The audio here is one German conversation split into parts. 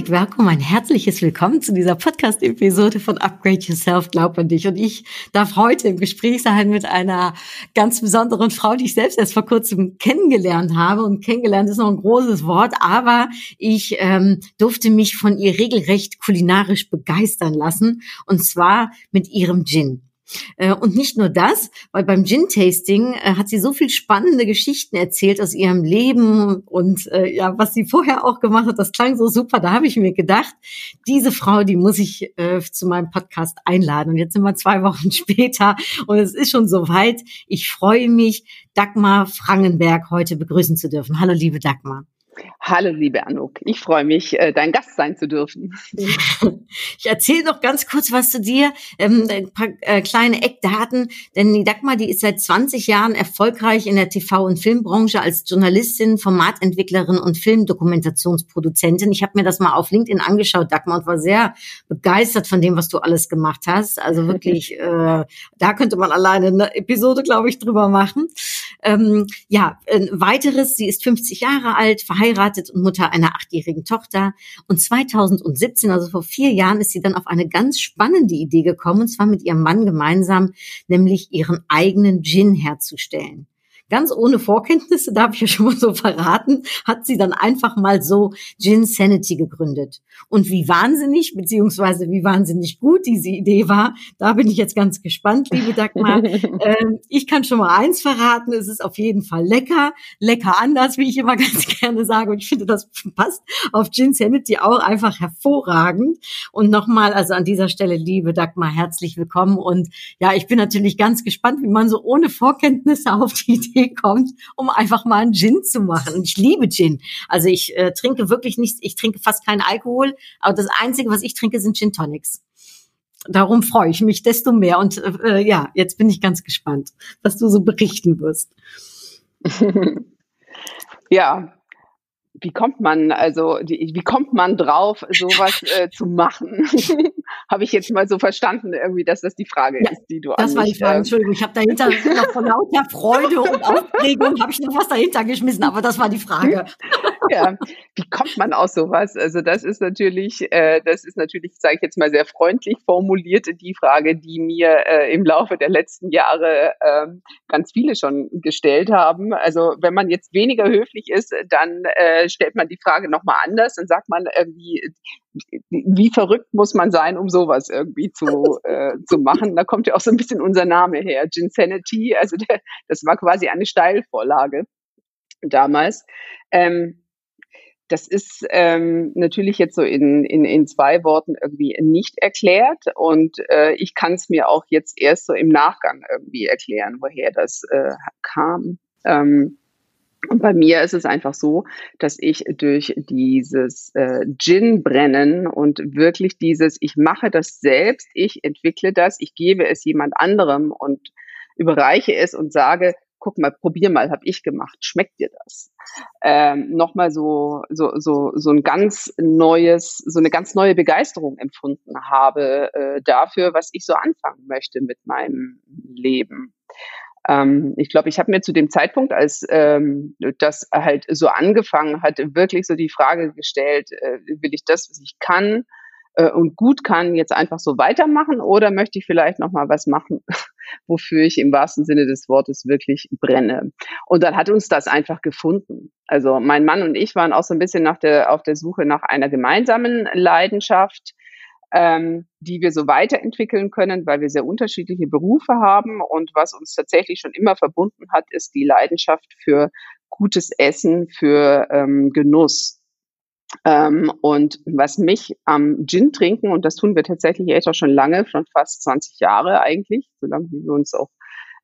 Herzlich willkommen, ein herzliches Willkommen zu dieser Podcast-Episode von Upgrade Yourself, glaub an dich. Und ich darf heute im Gespräch sein mit einer ganz besonderen Frau, die ich selbst erst vor kurzem kennengelernt habe. Und kennengelernt ist noch ein großes Wort, aber ich ähm, durfte mich von ihr regelrecht kulinarisch begeistern lassen. Und zwar mit ihrem Gin. Äh, und nicht nur das, weil beim Gin-Tasting äh, hat sie so viel spannende Geschichten erzählt aus ihrem Leben und äh, ja, was sie vorher auch gemacht hat, das klang so super. Da habe ich mir gedacht, diese Frau, die muss ich zu meinem Podcast einladen. Und jetzt sind wir zwei Wochen später und es ist schon soweit. Ich freue mich, Dagmar Frangenberg heute begrüßen zu dürfen. Hallo, liebe Dagmar. Hallo, liebe Anouk. Ich freue mich, äh, dein Gast sein zu dürfen. Ich erzähle noch ganz kurz was zu dir, ähm, ein paar äh, kleine Eckdaten. Denn die Dagmar, die ist seit 20 Jahren erfolgreich in der TV- und Filmbranche als Journalistin, Formatentwicklerin und Filmdokumentationsproduzentin. Ich habe mir das mal auf LinkedIn angeschaut, Dagmar, und war sehr begeistert von dem, was du alles gemacht hast. Also wirklich, äh, da könnte man alleine eine Episode, glaube ich, drüber machen. Ähm, ja, ein weiteres, sie ist 50 Jahre alt, verheiratet und Mutter einer achtjährigen Tochter. Und 2017, also vor vier Jahren, ist sie dann auf eine ganz spannende Idee gekommen, und zwar mit ihrem Mann gemeinsam, nämlich ihren eigenen Gin herzustellen ganz ohne Vorkenntnisse, darf ich ja schon mal so verraten, hat sie dann einfach mal so Gin Sanity gegründet. Und wie wahnsinnig, beziehungsweise wie wahnsinnig gut diese Idee war, da bin ich jetzt ganz gespannt, liebe Dagmar. ähm, ich kann schon mal eins verraten, es ist auf jeden Fall lecker, lecker anders, wie ich immer ganz gerne sage. Und ich finde, das passt auf Gin Sanity auch einfach hervorragend. Und nochmal, also an dieser Stelle, liebe Dagmar, herzlich willkommen. Und ja, ich bin natürlich ganz gespannt, wie man so ohne Vorkenntnisse auf die Idee Idee kommt, um einfach mal einen Gin zu machen. Ich liebe Gin. Also ich äh, trinke wirklich nichts, ich trinke fast keinen Alkohol, aber das Einzige, was ich trinke, sind Gin Tonics. Darum freue ich mich desto mehr. Und äh, ja, jetzt bin ich ganz gespannt, was du so berichten wirst. ja, wie kommt man, also die, wie kommt man drauf, sowas äh, zu machen? habe ich jetzt mal so verstanden, irgendwie, dass das die Frage ja, ist, die du Das war die Frage, äh, Entschuldigung, ich habe dahinter noch von lauter Freude und Aufregung habe ich noch was dahinter geschmissen, aber das war die Frage. ja, wie kommt man aus sowas? Also das ist natürlich, äh, das ist natürlich, sage ich jetzt mal sehr freundlich formuliert, die Frage, die mir äh, im Laufe der letzten Jahre äh, ganz viele schon gestellt haben. Also wenn man jetzt weniger höflich ist, dann äh, stellt man die Frage nochmal anders, dann sagt man irgendwie, wie verrückt muss man sein, um sowas irgendwie zu, äh, zu machen. Da kommt ja auch so ein bisschen unser Name her, Ginsanity. Also der, das war quasi eine Steilvorlage damals. Ähm, das ist ähm, natürlich jetzt so in, in, in zwei Worten irgendwie nicht erklärt und äh, ich kann es mir auch jetzt erst so im Nachgang irgendwie erklären, woher das äh, kam. Ähm, und bei mir ist es einfach so, dass ich durch dieses äh, Gin-Brennen und wirklich dieses, ich mache das selbst, ich entwickle das, ich gebe es jemand anderem und überreiche es und sage, guck mal, probier mal, habe ich gemacht, schmeckt dir das? Ähm, Nochmal so, so, so, so ein ganz neues, so eine ganz neue Begeisterung empfunden habe äh, dafür, was ich so anfangen möchte mit meinem Leben. Ähm, ich glaube, ich habe mir zu dem Zeitpunkt, als ähm, das halt so angefangen hat, wirklich so die Frage gestellt, äh, will ich das, was ich kann äh, und gut kann, jetzt einfach so weitermachen oder möchte ich vielleicht noch mal was machen, wofür ich im wahrsten Sinne des Wortes wirklich brenne? Und dann hat uns das einfach gefunden. Also mein Mann und ich waren auch so ein bisschen nach der, auf der Suche nach einer gemeinsamen Leidenschaft ähm, die wir so weiterentwickeln können, weil wir sehr unterschiedliche Berufe haben. Und was uns tatsächlich schon immer verbunden hat, ist die Leidenschaft für gutes Essen, für ähm, Genuss. Ähm, und was mich am Gin trinken, und das tun wir tatsächlich jetzt auch schon lange, schon fast 20 Jahre eigentlich, so lange wie wir uns auch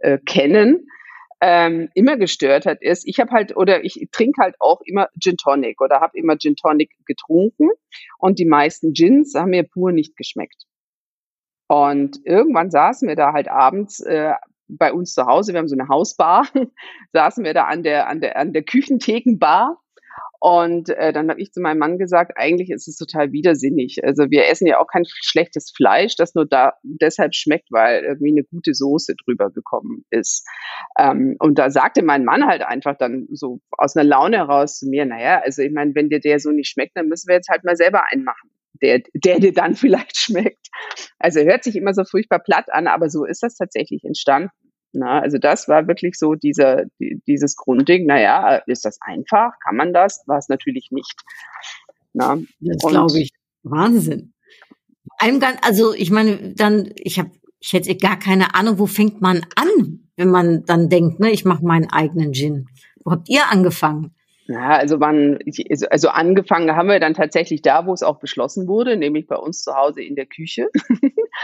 äh, kennen, ähm, immer gestört hat, ist, ich habe halt oder ich trinke halt auch immer Gin Tonic oder habe immer Gin Tonic getrunken und die meisten Gins haben mir pur nicht geschmeckt. Und irgendwann saßen wir da halt abends äh, bei uns zu Hause, wir haben so eine Hausbar, saßen wir da an der an der an der Küchenthekenbar und äh, dann habe ich zu meinem Mann gesagt, eigentlich ist es total widersinnig. Also wir essen ja auch kein schlechtes Fleisch, das nur da deshalb schmeckt, weil irgendwie eine gute Soße drüber gekommen ist. Ähm, und da sagte mein Mann halt einfach dann so aus einer Laune heraus zu mir, naja, also ich meine, wenn dir der so nicht schmeckt, dann müssen wir jetzt halt mal selber einen machen. Der, der dir dann vielleicht schmeckt. Also hört sich immer so furchtbar platt an, aber so ist das tatsächlich entstanden. Na, also das war wirklich so dieser, die, dieses Grundding, naja, ist das einfach? Kann man das? War es natürlich nicht. Na, das glaube ich. Wahnsinn. Einem ganz, also ich meine, dann, ich habe, ich hätte gar keine Ahnung, wo fängt man an, wenn man dann denkt, ne, ich mache meinen eigenen Gin. Wo habt ihr angefangen? Ja, also man, also angefangen haben wir dann tatsächlich da, wo es auch beschlossen wurde, nämlich bei uns zu Hause in der Küche.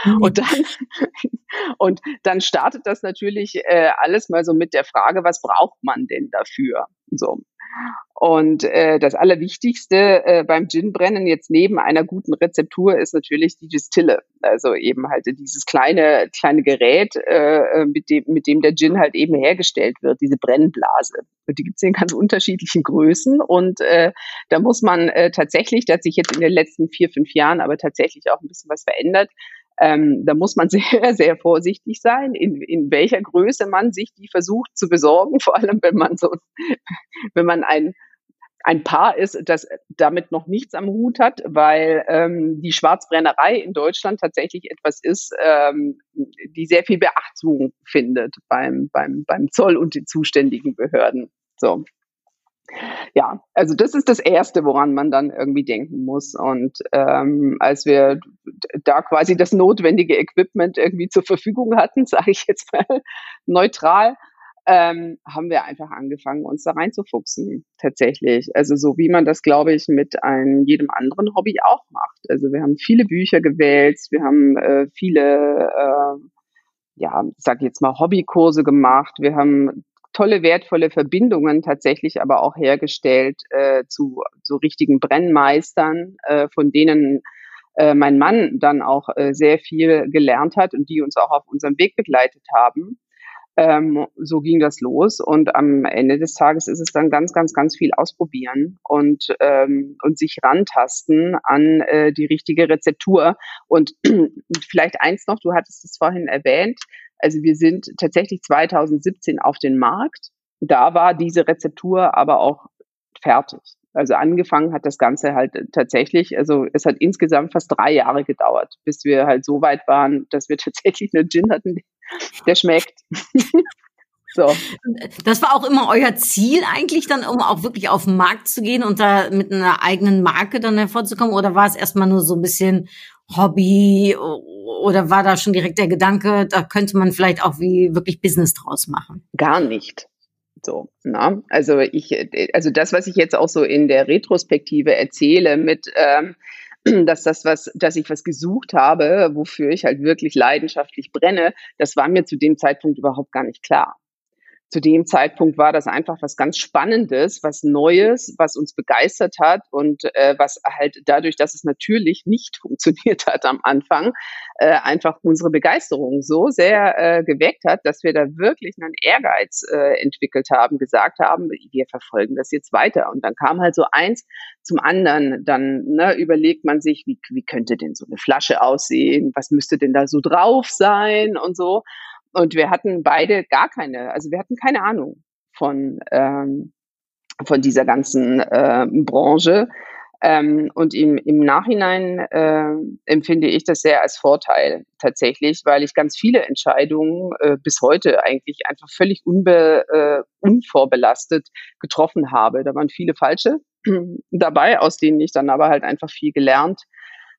Mhm. und dann, und dann startet das natürlich äh, alles mal so mit der Frage, was braucht man denn dafür? So. Und äh, das Allerwichtigste äh, beim Gin-Brennen jetzt neben einer guten Rezeptur ist natürlich die Distille. Also eben halt dieses kleine, kleine Gerät, äh, mit, dem, mit dem der Gin halt eben hergestellt wird, diese Brennblase. Und die gibt es in ganz unterschiedlichen Größen. Und äh, da muss man äh, tatsächlich, da hat sich jetzt in den letzten vier, fünf Jahren aber tatsächlich auch ein bisschen was verändert, ähm, da muss man sehr, sehr vorsichtig sein, in, in welcher Größe man sich die versucht zu besorgen, vor allem wenn man so, wenn man ein, ein Paar ist, das damit noch nichts am Hut hat, weil ähm, die Schwarzbrennerei in Deutschland tatsächlich etwas ist, ähm, die sehr viel Beachtung findet beim, beim, beim Zoll und den zuständigen Behörden. So ja, also das ist das Erste, woran man dann irgendwie denken muss. Und ähm, als wir da quasi das notwendige Equipment irgendwie zur Verfügung hatten, sage ich jetzt mal neutral, ähm, haben wir einfach angefangen, uns da reinzufuchsen, tatsächlich. Also so wie man das, glaube ich, mit einem, jedem anderen Hobby auch macht. Also wir haben viele Bücher gewälzt, wir haben äh, viele, äh, ja, sag jetzt mal, Hobbykurse gemacht, wir haben tolle, wertvolle Verbindungen tatsächlich aber auch hergestellt äh, zu so richtigen Brennmeistern, äh, von denen äh, mein Mann dann auch äh, sehr viel gelernt hat und die uns auch auf unserem Weg begleitet haben. Ähm, so ging das los und am Ende des Tages ist es dann ganz, ganz, ganz viel ausprobieren und ähm, und sich rantasten an äh, die richtige Rezeptur. Und vielleicht eins noch, du hattest es vorhin erwähnt, also wir sind tatsächlich 2017 auf den Markt. Da war diese Rezeptur aber auch fertig. Also angefangen hat das Ganze halt tatsächlich, also es hat insgesamt fast drei Jahre gedauert, bis wir halt so weit waren, dass wir tatsächlich einen Gin hatten, der schmeckt. So. Das war auch immer euer Ziel eigentlich dann, um auch wirklich auf den Markt zu gehen und da mit einer eigenen Marke dann hervorzukommen? Oder war es erstmal nur so ein bisschen Hobby oder war da schon direkt der Gedanke, da könnte man vielleicht auch wie wirklich Business draus machen? Gar nicht. So, na, also ich, also das, was ich jetzt auch so in der Retrospektive erzähle, mit ähm, dass das was, dass ich was gesucht habe, wofür ich halt wirklich leidenschaftlich brenne, das war mir zu dem Zeitpunkt überhaupt gar nicht klar zu dem Zeitpunkt war das einfach was ganz Spannendes, was Neues, was uns begeistert hat und äh, was halt dadurch, dass es natürlich nicht funktioniert hat am Anfang, äh, einfach unsere Begeisterung so sehr äh, geweckt hat, dass wir da wirklich einen Ehrgeiz äh, entwickelt haben, gesagt haben, wir verfolgen das jetzt weiter. Und dann kam halt so eins zum anderen. Dann ne, überlegt man sich, wie, wie könnte denn so eine Flasche aussehen? Was müsste denn da so drauf sein und so. Und wir hatten beide gar keine, also wir hatten keine Ahnung von, ähm, von dieser ganzen äh, Branche. Ähm, und im, im Nachhinein äh, empfinde ich das sehr als Vorteil tatsächlich, weil ich ganz viele Entscheidungen äh, bis heute eigentlich einfach völlig unbe, äh, unvorbelastet getroffen habe. Da waren viele falsche dabei, aus denen ich dann aber halt einfach viel gelernt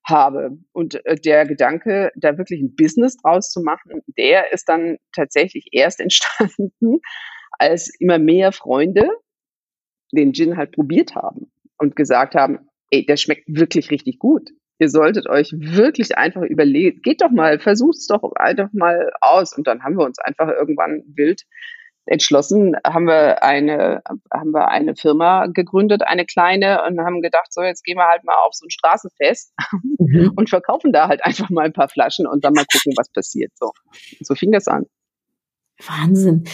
habe. Und äh, der Gedanke, da wirklich ein Business draus zu machen, der ist dann tatsächlich erst entstanden, als immer mehr Freunde den Gin halt probiert haben und gesagt haben, ey, der schmeckt wirklich richtig gut. Ihr solltet euch wirklich einfach überlegen, geht doch mal, versucht's doch einfach mal aus. Und dann haben wir uns einfach irgendwann wild entschlossen, haben wir eine, haben wir eine Firma gegründet, eine kleine, und haben gedacht, so jetzt gehen wir halt mal auf so ein Straßenfest mhm. und verkaufen da halt einfach mal ein paar Flaschen und dann mal gucken, was passiert. So, so fing das an. Wahnsinn.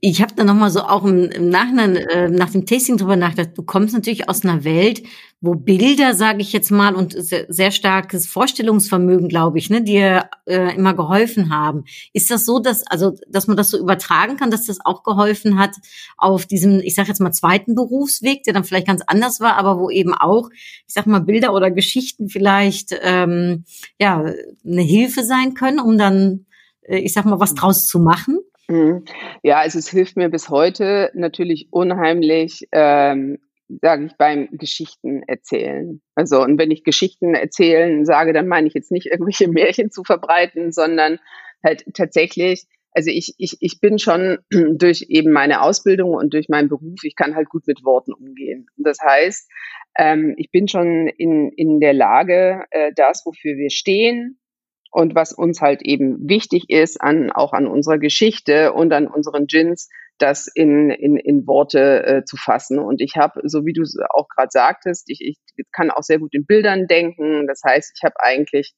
Ich habe da nochmal so auch im, im Nachhinein äh, nach dem Tasting drüber nachgedacht. Du kommst natürlich aus einer Welt, wo Bilder, sage ich jetzt mal, und sehr, sehr starkes Vorstellungsvermögen, glaube ich, ne, dir äh, immer geholfen haben. Ist das so, dass also, dass man das so übertragen kann, dass das auch geholfen hat auf diesem, ich sage jetzt mal zweiten Berufsweg, der dann vielleicht ganz anders war, aber wo eben auch, ich sag mal, Bilder oder Geschichten vielleicht ähm, ja eine Hilfe sein können, um dann, äh, ich sag mal, was draus zu machen? Mhm. Ja, also es hilft mir bis heute natürlich unheimlich, ähm, sage ich, beim Geschichten erzählen. Also und wenn ich Geschichten erzählen sage, dann meine ich jetzt nicht irgendwelche Märchen zu verbreiten, sondern halt tatsächlich, also ich, ich, ich bin schon durch eben meine Ausbildung und durch meinen Beruf, ich kann halt gut mit Worten umgehen. Das heißt, ähm, ich bin schon in, in der Lage, äh, das, wofür wir stehen, und was uns halt eben wichtig ist, an, auch an unserer Geschichte und an unseren Gins, das in, in, in Worte äh, zu fassen. Und ich habe, so wie du es auch gerade sagtest, ich, ich kann auch sehr gut in Bildern denken. Das heißt, ich habe eigentlich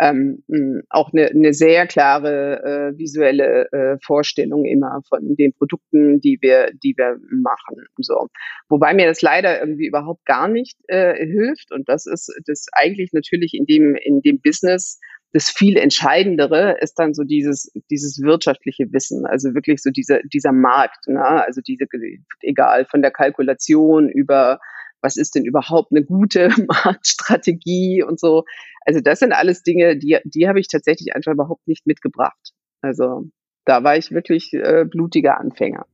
ähm, auch eine, eine sehr klare äh, visuelle äh, Vorstellung immer von den Produkten, die wir, die wir machen. So, wobei mir das leider irgendwie überhaupt gar nicht äh, hilft. Und das ist das eigentlich natürlich in dem in dem Business das viel Entscheidendere ist dann so dieses, dieses wirtschaftliche Wissen, also wirklich so dieser, dieser Markt, ne? also diese, egal von der Kalkulation über was ist denn überhaupt eine gute Marktstrategie und so. Also das sind alles Dinge, die, die habe ich tatsächlich einfach überhaupt nicht mitgebracht. Also da war ich wirklich äh, blutiger Anfänger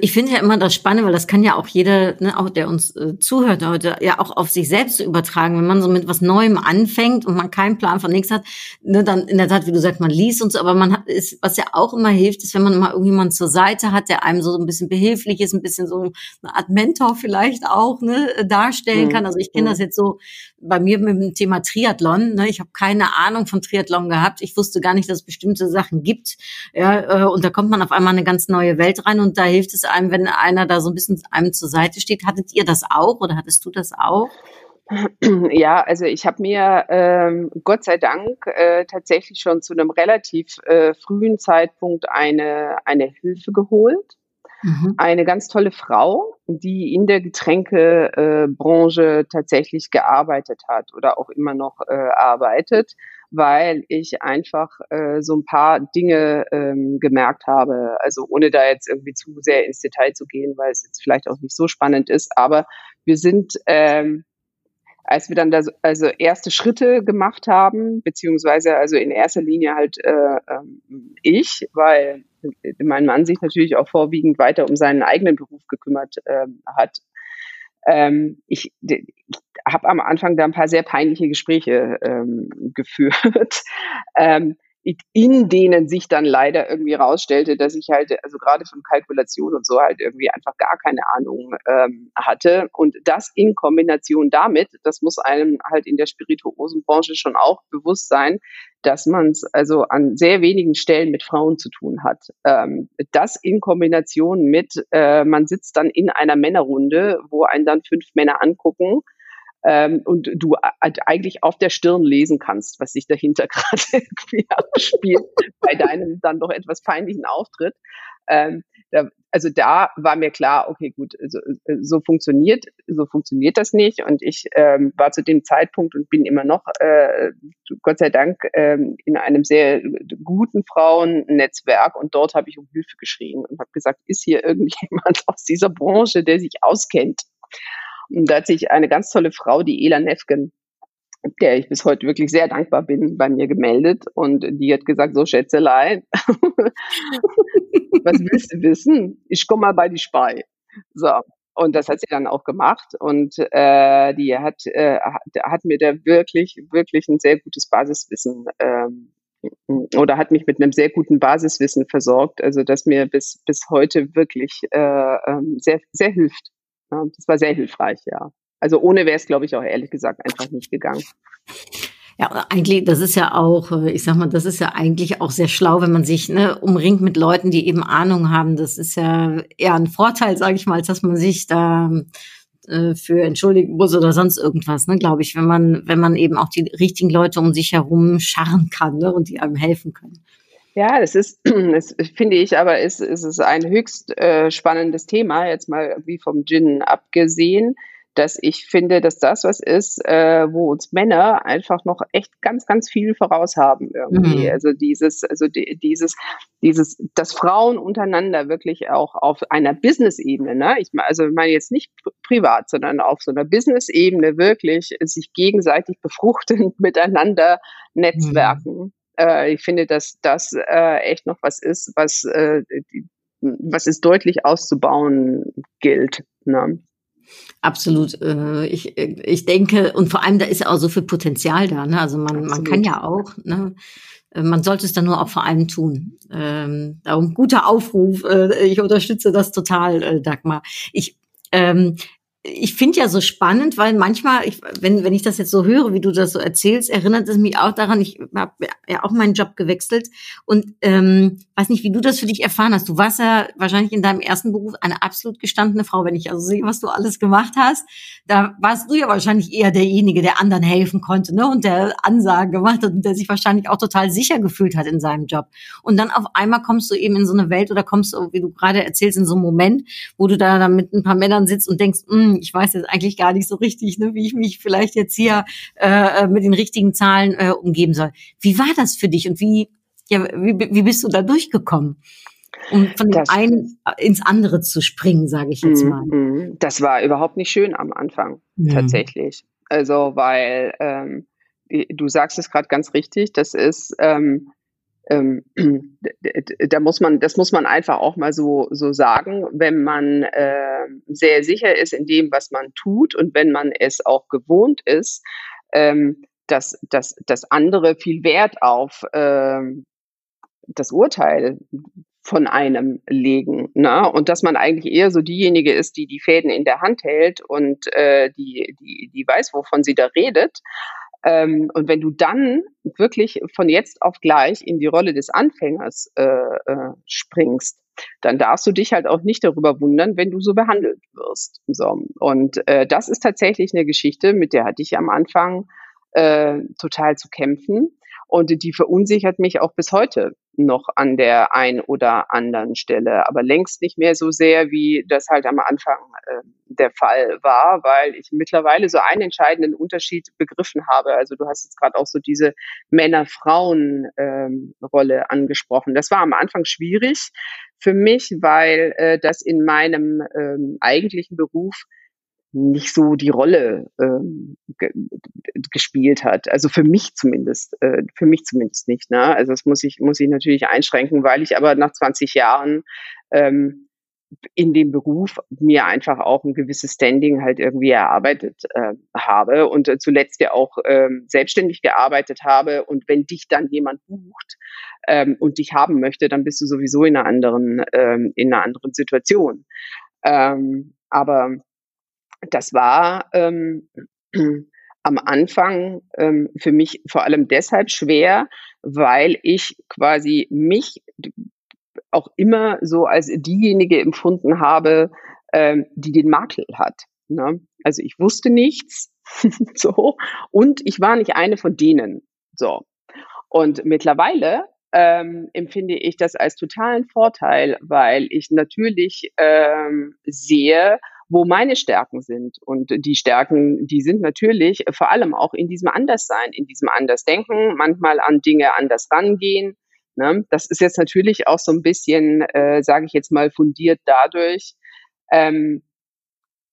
ich finde ja immer das Spannende, weil das kann ja auch jeder, ne, auch der uns äh, zuhört heute, ja auch auf sich selbst übertragen. Wenn man so mit was Neuem anfängt und man keinen Plan von nichts hat, ne, dann in der Tat, wie du sagst, man liest und so, aber man hat, ist, was ja auch immer hilft, ist, wenn man mal irgendjemanden zur Seite hat, der einem so ein bisschen behilflich ist, ein bisschen so eine Art Mentor vielleicht auch ne, darstellen mhm. kann. Also ich kenne das jetzt so bei mir mit dem Thema Triathlon. Ne, ich habe keine Ahnung von Triathlon gehabt. Ich wusste gar nicht, dass es bestimmte Sachen gibt. Ja, äh, und da kommt man auf einmal eine ganz neue Welt rein und da hilft hilft es einem, wenn einer da so ein bisschen einem zur Seite steht. Hattet ihr das auch oder hattest du das auch? Ja, also ich habe mir ähm, Gott sei Dank äh, tatsächlich schon zu einem relativ äh, frühen Zeitpunkt eine, eine Hilfe geholt. Mhm. Eine ganz tolle Frau, die in der Getränkebranche tatsächlich gearbeitet hat oder auch immer noch äh, arbeitet weil ich einfach äh, so ein paar Dinge ähm, gemerkt habe. Also ohne da jetzt irgendwie zu sehr ins Detail zu gehen, weil es jetzt vielleicht auch nicht so spannend ist. Aber wir sind, ähm, als wir dann da also erste Schritte gemacht haben, beziehungsweise also in erster Linie halt äh, ähm, ich, weil mein Mann sich natürlich auch vorwiegend weiter um seinen eigenen Beruf gekümmert äh, hat. Ähm, ich, ich habe am Anfang da ein paar sehr peinliche Gespräche ähm, geführt. ähm, in denen sich dann leider irgendwie rausstellte, dass ich halt, also gerade von Kalkulation und so halt irgendwie einfach gar keine Ahnung ähm, hatte. Und das in Kombination damit, das muss einem halt in der Spirituosenbranche schon auch bewusst sein, dass man es also an sehr wenigen Stellen mit Frauen zu tun hat. Ähm, das in Kombination mit, äh, man sitzt dann in einer Männerrunde, wo einen dann fünf Männer angucken ähm, und du eigentlich auf der Stirn lesen kannst, was sich dahinter gerade irgendwie abspielt bei deinem dann doch etwas peinlichen Auftritt. Ähm, da, also da war mir klar, okay, gut, so, so funktioniert, so funktioniert das nicht. Und ich ähm, war zu dem Zeitpunkt und bin immer noch, äh, Gott sei Dank, ähm, in einem sehr guten Frauennetzwerk. Und dort habe ich um Hilfe geschrien und habe gesagt, ist hier irgendjemand aus dieser Branche, der sich auskennt? Und da hat sich eine ganz tolle Frau, die Ela Nefken, der ich bis heute wirklich sehr dankbar bin, bei mir gemeldet. Und die hat gesagt, so Schätzelein, was willst du wissen? Ich komme mal bei die Spei. So. Und das hat sie dann auch gemacht und äh, die hat, äh, hat mir da wirklich, wirklich ein sehr gutes Basiswissen ähm, oder hat mich mit einem sehr guten Basiswissen versorgt, also das mir bis, bis heute wirklich äh, ähm, sehr, sehr hilft. Das war sehr hilfreich, ja. Also ohne wäre es, glaube ich, auch ehrlich gesagt einfach nicht gegangen. Ja, eigentlich, das ist ja auch, äh, ich sag mal, das ist ja eigentlich auch sehr schlau, wenn man sich ne, umringt mit Leuten, die eben Ahnung haben. Das ist ja eher ein Vorteil, sage ich mal, als dass man sich da äh, für entschuldigen muss oder sonst irgendwas, ne, glaube ich, wenn man, wenn man eben auch die richtigen Leute um sich herum scharren kann ne, und die einem helfen können. Ja, das ist, das finde ich, aber ist, ist es ein höchst äh, spannendes Thema, jetzt mal wie vom Gin abgesehen dass ich finde, dass das was ist, äh, wo uns Männer einfach noch echt ganz, ganz viel voraus haben irgendwie. Mhm. Also dieses, also die, dieses, dieses, dass Frauen untereinander wirklich auch auf einer Business-Ebene, ne, ich meine, also ich meine jetzt nicht privat, sondern auf so einer Business-Ebene wirklich sich gegenseitig befruchtend miteinander netzwerken. Mhm. Äh, ich finde, dass das äh, echt noch was ist, was, äh, die, was es deutlich auszubauen gilt. Ne? Absolut. Äh, ich, ich denke, und vor allem, da ist ja auch so viel Potenzial da. Ne? Also man, man kann ja auch, ne? Äh, man sollte es dann nur auch vor allem tun. Ähm, darum guter Aufruf. Äh, ich unterstütze das total, äh, Dagmar. Ich ähm, ich finde ja so spannend, weil manchmal, ich, wenn, wenn ich das jetzt so höre, wie du das so erzählst, erinnert es mich auch daran, ich habe ja auch meinen Job gewechselt und ähm, weiß nicht, wie du das für dich erfahren hast. Du warst ja wahrscheinlich in deinem ersten Beruf eine absolut gestandene Frau, wenn ich also sehe, was du alles gemacht hast. Da warst du ja wahrscheinlich eher derjenige, der anderen helfen konnte ne? und der Ansagen gemacht hat und der sich wahrscheinlich auch total sicher gefühlt hat in seinem Job. Und dann auf einmal kommst du eben in so eine Welt oder kommst du, wie du gerade erzählst, in so einen Moment, wo du da dann mit ein paar Männern sitzt und denkst, mh, hm, ich weiß jetzt eigentlich gar nicht so richtig, ne, wie ich mich vielleicht jetzt hier äh, mit den richtigen Zahlen äh, umgeben soll. Wie war das für dich und wie, ja, wie, wie bist du da durchgekommen? um von dem das, einen ins andere zu springen, sage ich jetzt mal. Mhm. Das war überhaupt nicht schön am Anfang, mhm. tatsächlich. Also, weil ähm, du sagst es gerade ganz richtig, das ist ähm, ähm, da muss man, das muss man einfach auch mal so, so sagen, wenn man äh, sehr sicher ist in dem, was man tut und wenn man es auch gewohnt ist, ähm, dass, dass, dass andere viel Wert auf ähm, das Urteil von einem legen. Ne? Und dass man eigentlich eher so diejenige ist, die die Fäden in der Hand hält und äh, die, die, die weiß, wovon sie da redet. Ähm, und wenn du dann wirklich von jetzt auf gleich in die Rolle des Anfängers äh, äh, springst, dann darfst du dich halt auch nicht darüber wundern, wenn du so behandelt wirst. So. Und äh, das ist tatsächlich eine Geschichte, mit der hatte ich am Anfang äh, total zu kämpfen. Und die verunsichert mich auch bis heute noch an der ein oder anderen Stelle, aber längst nicht mehr so sehr, wie das halt am Anfang äh, der Fall war, weil ich mittlerweile so einen entscheidenden Unterschied begriffen habe. Also du hast jetzt gerade auch so diese Männer-Frauen-Rolle ähm, angesprochen. Das war am Anfang schwierig für mich, weil äh, das in meinem ähm, eigentlichen Beruf nicht so die Rolle ähm, ge gespielt hat. Also für mich zumindest, äh, für mich zumindest nicht. Ne? Also das muss ich muss ich natürlich einschränken, weil ich aber nach 20 Jahren ähm, in dem Beruf mir einfach auch ein gewisses Standing halt irgendwie erarbeitet äh, habe und äh, zuletzt ja auch ähm, selbstständig gearbeitet habe. Und wenn dich dann jemand bucht ähm, und dich haben möchte, dann bist du sowieso in einer anderen ähm, in einer anderen Situation. Ähm, aber das war ähm, am Anfang ähm, für mich vor allem deshalb schwer, weil ich quasi mich auch immer so als diejenige empfunden habe, ähm, die den Makel hat. Ne? Also ich wusste nichts, so und ich war nicht eine von denen. So und mittlerweile ähm, empfinde ich das als totalen Vorteil, weil ich natürlich ähm, sehe, wo meine Stärken sind. Und die Stärken, die sind natürlich vor allem auch in diesem Anderssein, in diesem Andersdenken, manchmal an Dinge anders rangehen. Ne? Das ist jetzt natürlich auch so ein bisschen, äh, sage ich jetzt mal, fundiert dadurch, ähm,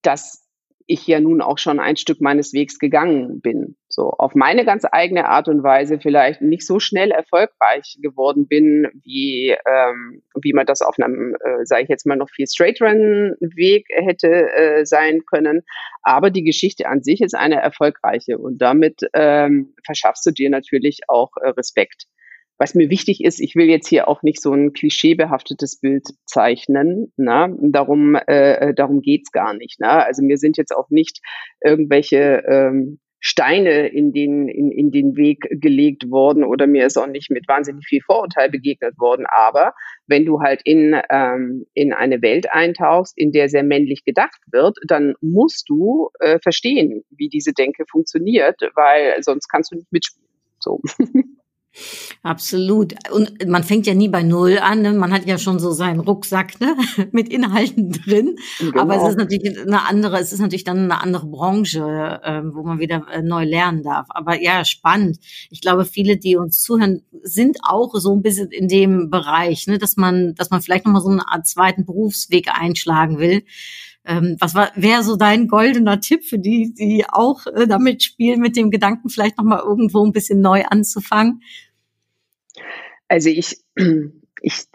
dass ich ja nun auch schon ein Stück meines Wegs gegangen bin. So auf meine ganz eigene Art und Weise vielleicht nicht so schnell erfolgreich geworden bin, wie, ähm, wie man das auf einem, äh, sage ich jetzt mal, noch viel straighteren Weg hätte äh, sein können. Aber die Geschichte an sich ist eine erfolgreiche und damit ähm, verschaffst du dir natürlich auch äh, Respekt was mir wichtig ist, ich will jetzt hier auch nicht so ein klischeebehaftetes Bild zeichnen. Ne? Darum, äh, darum geht's gar nicht. Ne? Also mir sind jetzt auch nicht irgendwelche ähm, Steine in den, in, in den Weg gelegt worden oder mir ist auch nicht mit wahnsinnig viel Vorurteil begegnet worden. Aber wenn du halt in, ähm, in eine Welt eintauchst, in der sehr männlich gedacht wird, dann musst du äh, verstehen, wie diese Denke funktioniert, weil sonst kannst du nicht mitspielen. So. Absolut. Und man fängt ja nie bei Null an. Ne? Man hat ja schon so seinen Rucksack ne? mit Inhalten drin. Genau. Aber es ist natürlich eine andere, es ist natürlich dann eine andere Branche, äh, wo man wieder äh, neu lernen darf. Aber ja, spannend. Ich glaube, viele, die uns zuhören, sind auch so ein bisschen in dem Bereich, ne? dass man, dass man vielleicht nochmal so eine Art zweiten Berufsweg einschlagen will. Ähm, was wäre so dein goldener Tipp für die, die auch äh, damit spielen, mit dem Gedanken vielleicht nochmal irgendwo ein bisschen neu anzufangen? Also ich, ich,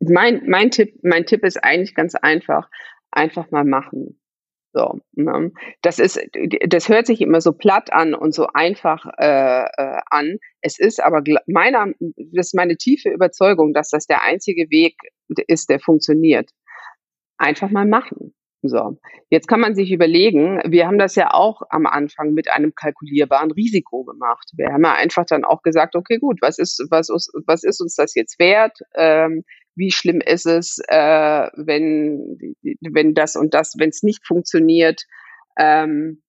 mein, mein Tipp, mein Tipp ist eigentlich ganz einfach. Einfach mal machen. So, ne? Das ist, das hört sich immer so platt an und so einfach äh, äh, an. Es ist aber meiner, das ist meine tiefe Überzeugung, dass das der einzige Weg ist, der funktioniert. Einfach mal machen. So, jetzt kann man sich überlegen, wir haben das ja auch am Anfang mit einem kalkulierbaren Risiko gemacht. Wir haben ja einfach dann auch gesagt, okay, gut, was ist, was, was ist uns das jetzt wert? Ähm, wie schlimm ist es, äh, wenn, wenn das und das, wenn es nicht funktioniert? Ähm,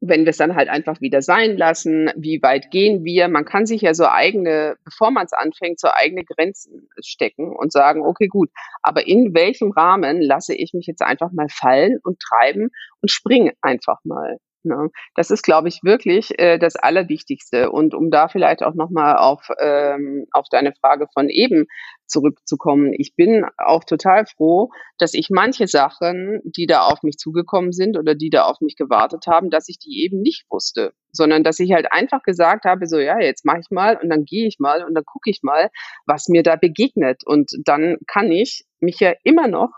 wenn wir es dann halt einfach wieder sein lassen, wie weit gehen wir? Man kann sich ja so eigene, bevor man es anfängt, so eigene Grenzen stecken und sagen, okay, gut, aber in welchem Rahmen lasse ich mich jetzt einfach mal fallen und treiben und springe einfach mal? Ne? Das ist, glaube ich, wirklich äh, das Allerwichtigste. Und um da vielleicht auch nochmal auf, ähm, auf deine Frage von eben zurückzukommen. Ich bin auch total froh, dass ich manche Sachen, die da auf mich zugekommen sind oder die da auf mich gewartet haben, dass ich die eben nicht wusste, sondern dass ich halt einfach gesagt habe, so ja, jetzt mache ich mal und dann gehe ich mal und dann gucke ich mal, was mir da begegnet. Und dann kann ich mich ja immer noch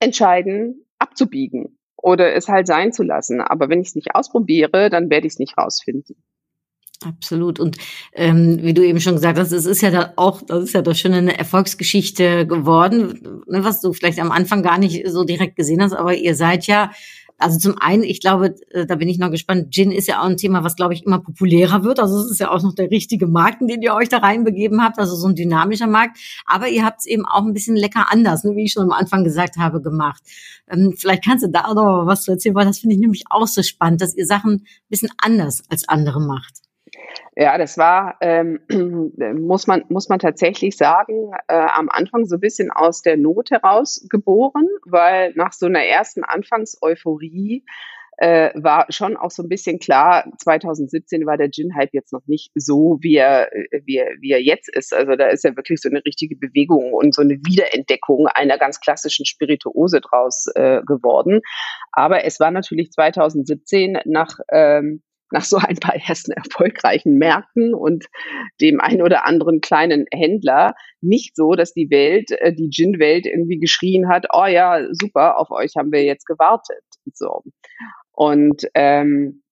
entscheiden, abzubiegen oder es halt sein zu lassen. Aber wenn ich es nicht ausprobiere, dann werde ich es nicht rausfinden. Absolut. Und ähm, wie du eben schon gesagt hast, es ist ja da auch, das ist ja doch schon eine Erfolgsgeschichte geworden, ne, was du vielleicht am Anfang gar nicht so direkt gesehen hast, aber ihr seid ja also zum einen, ich glaube, äh, da bin ich noch gespannt, Gin ist ja auch ein Thema, was, glaube ich, immer populärer wird. Also es ist ja auch noch der richtige Markt, in den ihr euch da reinbegeben habt, also so ein dynamischer Markt. Aber ihr habt es eben auch ein bisschen lecker anders, ne, wie ich schon am Anfang gesagt habe, gemacht. Ähm, vielleicht kannst du da noch was zu erzählen, weil das finde ich nämlich auch so spannend, dass ihr Sachen ein bisschen anders als andere macht. Ja, das war, ähm, muss, man, muss man tatsächlich sagen, äh, am Anfang so ein bisschen aus der Not heraus geboren, weil nach so einer ersten Anfangseuphorie äh, war schon auch so ein bisschen klar, 2017 war der Gin-Hype jetzt noch nicht so, wie er, wie, er, wie er jetzt ist. Also da ist ja wirklich so eine richtige Bewegung und so eine Wiederentdeckung einer ganz klassischen Spirituose draus äh, geworden. Aber es war natürlich 2017 nach ähm, nach so ein paar ersten erfolgreichen Märkten und dem ein oder anderen kleinen Händler nicht so, dass die Welt, äh, die Gin-Welt irgendwie geschrien hat, oh ja, super, auf euch haben wir jetzt gewartet. So. Und ähm,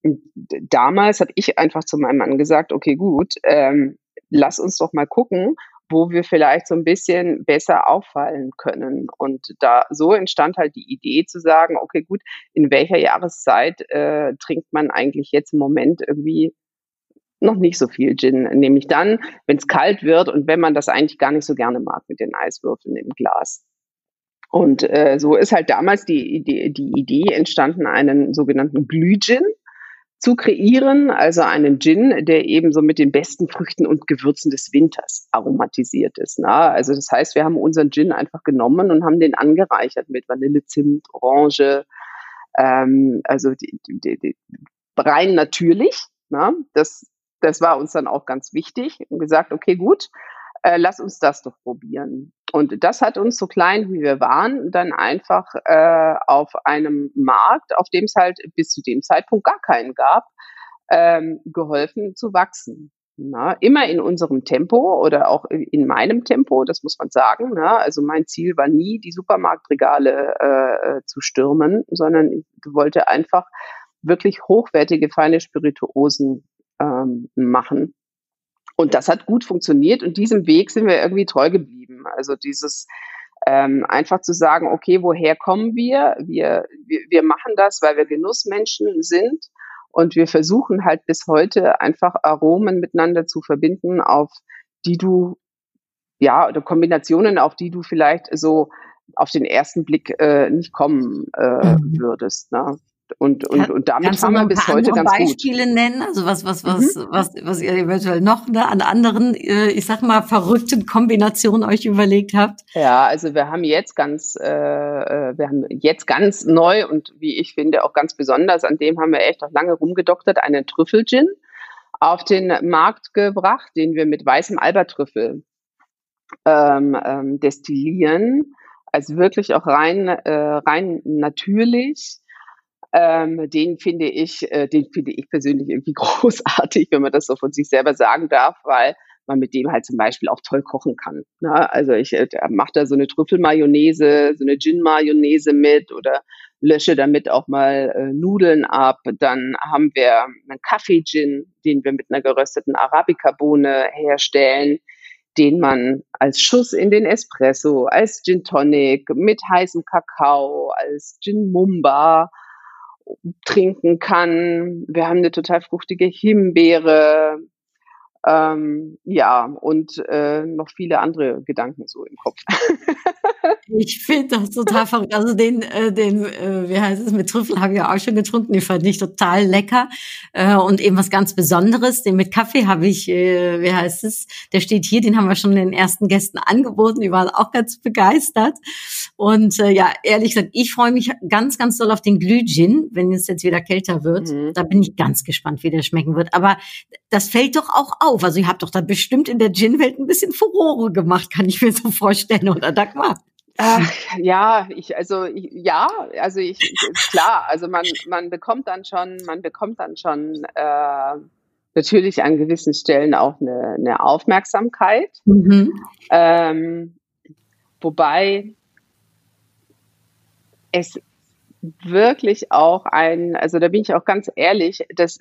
damals habe ich einfach zu meinem Mann gesagt, okay, gut, ähm, lass uns doch mal gucken, wo wir vielleicht so ein bisschen besser auffallen können. Und da so entstand halt die Idee zu sagen, okay, gut, in welcher Jahreszeit äh, trinkt man eigentlich jetzt im Moment irgendwie noch nicht so viel Gin, nämlich dann, wenn es kalt wird und wenn man das eigentlich gar nicht so gerne mag mit den Eiswürfeln im Glas. Und äh, so ist halt damals die Idee, die Idee entstanden, einen sogenannten Glühgin zu kreieren, also einen Gin, der eben so mit den besten Früchten und Gewürzen des Winters aromatisiert ist. Na? Also das heißt, wir haben unseren Gin einfach genommen und haben den angereichert mit Vanille, Zimt, Orange, ähm, also die, die, die, rein natürlich. Na? Das, das war uns dann auch ganz wichtig und gesagt, okay, gut, äh, lass uns das doch probieren. Und das hat uns so klein wie wir waren, dann einfach äh, auf einem Markt, auf dem es halt bis zu dem Zeitpunkt gar keinen gab, ähm, geholfen zu wachsen. Na, immer in unserem Tempo oder auch in meinem Tempo, das muss man sagen. Na, also mein Ziel war nie, die Supermarktregale äh, äh zu stürmen, sondern ich wollte einfach wirklich hochwertige, feine Spirituosen ähm, machen und das hat gut funktioniert und diesem Weg sind wir irgendwie treu geblieben. Also dieses ähm, einfach zu sagen, okay, woher kommen wir? wir? Wir, wir machen das, weil wir Genussmenschen sind Und wir versuchen halt bis heute einfach Aromen miteinander zu verbinden, auf die du, ja, oder Kombinationen, auf die du vielleicht so auf den ersten Blick äh, nicht kommen äh, mhm. würdest. Ne? Und, und, und damit Kannst haben wir bis heute ganz Beispiele gut. nennen, also was, was, was, mhm. was, was ihr eventuell noch ne, an anderen, äh, ich sag mal, verrückten Kombinationen euch überlegt habt? Ja, also wir haben jetzt ganz, äh, äh, wir haben jetzt ganz neu und wie ich finde auch ganz besonders, an dem haben wir echt auch lange rumgedoktert, einen Trüffelgin auf den Markt gebracht, den wir mit weißem Albertrüffel ähm, ähm, destillieren. Also wirklich auch rein, äh, rein natürlich ähm, den finde ich, äh, den finde ich persönlich irgendwie großartig, wenn man das so von sich selber sagen darf, weil man mit dem halt zum Beispiel auch toll kochen kann. Ne? Also ich äh, mache da so eine Trüffelmayonnaise, so eine Gin-Mayonnaise mit oder lösche damit auch mal äh, Nudeln ab. Dann haben wir einen Kaffee-Gin, den wir mit einer gerösteten Arabica-Bohne herstellen, den man als Schuss in den Espresso, als Gin Tonic, mit heißem Kakao, als Gin Mumba trinken kann. Wir haben eine total fruchtige Himbeere. Ähm, ja, und äh, noch viele andere Gedanken so im Kopf. ich finde das total verrückt. Also den, äh, den, äh, wie heißt es, mit Trüffel habe ich ja auch schon getrunken. Die fand ich total lecker. Äh, und eben was ganz Besonderes. Den mit Kaffee habe ich, äh, wie heißt es, der steht hier, den haben wir schon den ersten Gästen angeboten. Die waren auch ganz begeistert. Und äh, ja, ehrlich gesagt, ich freue mich ganz, ganz doll auf den Glühgin, wenn es jetzt wieder kälter wird. Mhm. Da bin ich ganz gespannt, wie der schmecken wird. Aber das fällt doch auch auf auf. Also ihr habt doch da bestimmt in der Gin-Welt ein bisschen Furore gemacht, kann ich mir so vorstellen, oder Dagmar? Ach, ja, ich, also ich, ja, also ich klar, also man, man bekommt dann schon, man bekommt dann schon äh, natürlich an gewissen Stellen auch eine, eine Aufmerksamkeit. Mhm. Ähm, wobei es wirklich auch ein, also da bin ich auch ganz ehrlich, das,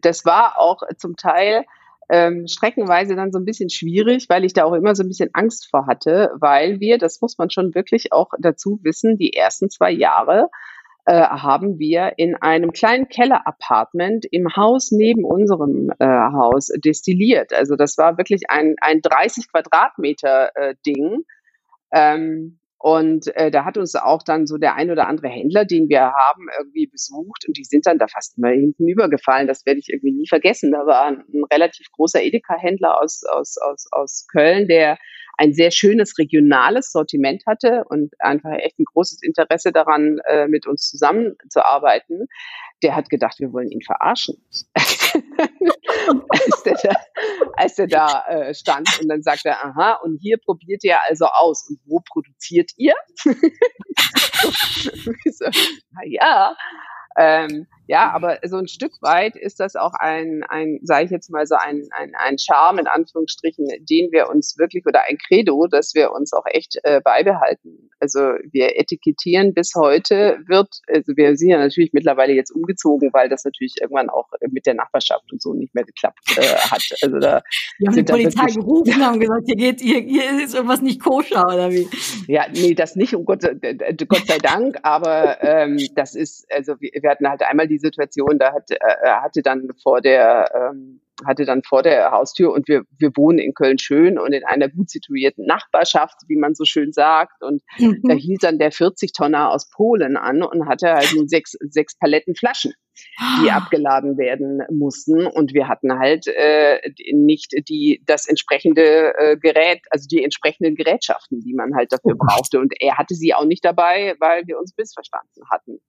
das war auch zum Teil ähm, streckenweise dann so ein bisschen schwierig, weil ich da auch immer so ein bisschen Angst vor hatte, weil wir, das muss man schon wirklich auch dazu wissen, die ersten zwei Jahre äh, haben wir in einem kleinen Keller-Apartment im Haus neben unserem äh, Haus destilliert. Also das war wirklich ein, ein 30 Quadratmeter äh, Ding. Ähm, und äh, da hat uns auch dann so der ein oder andere Händler, den wir haben, irgendwie besucht und die sind dann da fast immer hinten übergefallen. Das werde ich irgendwie nie vergessen. Da war ein, ein relativ großer Edeka-Händler aus, aus, aus, aus Köln, der ein sehr schönes regionales Sortiment hatte und einfach echt ein großes Interesse daran, äh, mit uns zusammenzuarbeiten der hat gedacht, wir wollen ihn verarschen. als der da, als der da äh, stand und dann sagt er, aha, und hier probiert ihr also aus. Und wo produziert ihr? so, na ja, ähm, ja, aber so ein Stück weit ist das auch ein, ein sage ich jetzt mal so ein, ein, ein Charme in Anführungsstrichen, den wir uns wirklich oder ein Credo, dass wir uns auch echt äh, beibehalten. Also wir etikettieren bis heute, wird, also wir sind ja natürlich mittlerweile jetzt umgezogen, weil das natürlich irgendwann auch mit der Nachbarschaft und so nicht mehr geklappt äh, hat. Also da wir haben die Polizei gerufen und haben gesagt, hier geht, hier, hier ist irgendwas nicht koscher oder wie? Ja, nee, das nicht, um Gott, äh, Gott sei Dank, aber ähm, das ist, also wir, wir hatten halt einmal die Situation, da hat, äh, hatte dann vor der ähm, hatte dann vor der Haustür und wir, wir wohnen in Köln-Schön und in einer gut situierten Nachbarschaft, wie man so schön sagt. Und mhm. da hielt dann der 40-Tonner aus Polen an und hatte halt sechs, sechs Paletten Flaschen, die ah. abgeladen werden mussten. Und wir hatten halt äh, nicht die, das entsprechende äh, Gerät, also die entsprechenden Gerätschaften, die man halt dafür oh brauchte. Und er hatte sie auch nicht dabei, weil wir uns missverstanden hatten.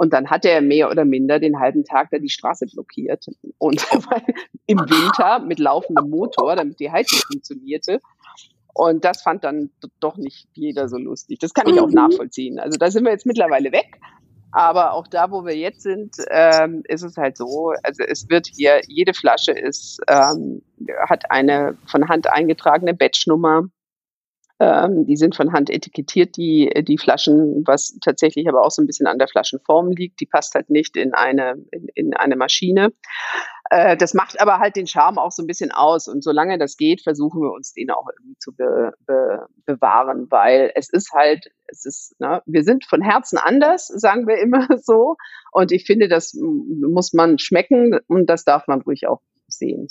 Und dann hat er mehr oder minder den halben Tag da die Straße blockiert. Und im Winter mit laufendem Motor, damit die Heizung funktionierte. Und das fand dann doch nicht jeder so lustig. Das kann ich auch mhm. nachvollziehen. Also da sind wir jetzt mittlerweile weg. Aber auch da, wo wir jetzt sind, ähm, ist es halt so, also es wird hier, jede Flasche ist, ähm, hat eine von Hand eingetragene Batchnummer. Ähm, die sind von Hand etikettiert, die, die Flaschen, was tatsächlich aber auch so ein bisschen an der Flaschenform liegt. Die passt halt nicht in eine, in, in eine Maschine. Äh, das macht aber halt den Charme auch so ein bisschen aus. Und solange das geht, versuchen wir uns den auch irgendwie zu be, be, bewahren, weil es ist halt, es ist, ne, wir sind von Herzen anders, sagen wir immer so. Und ich finde, das muss man schmecken und das darf man ruhig auch sehen.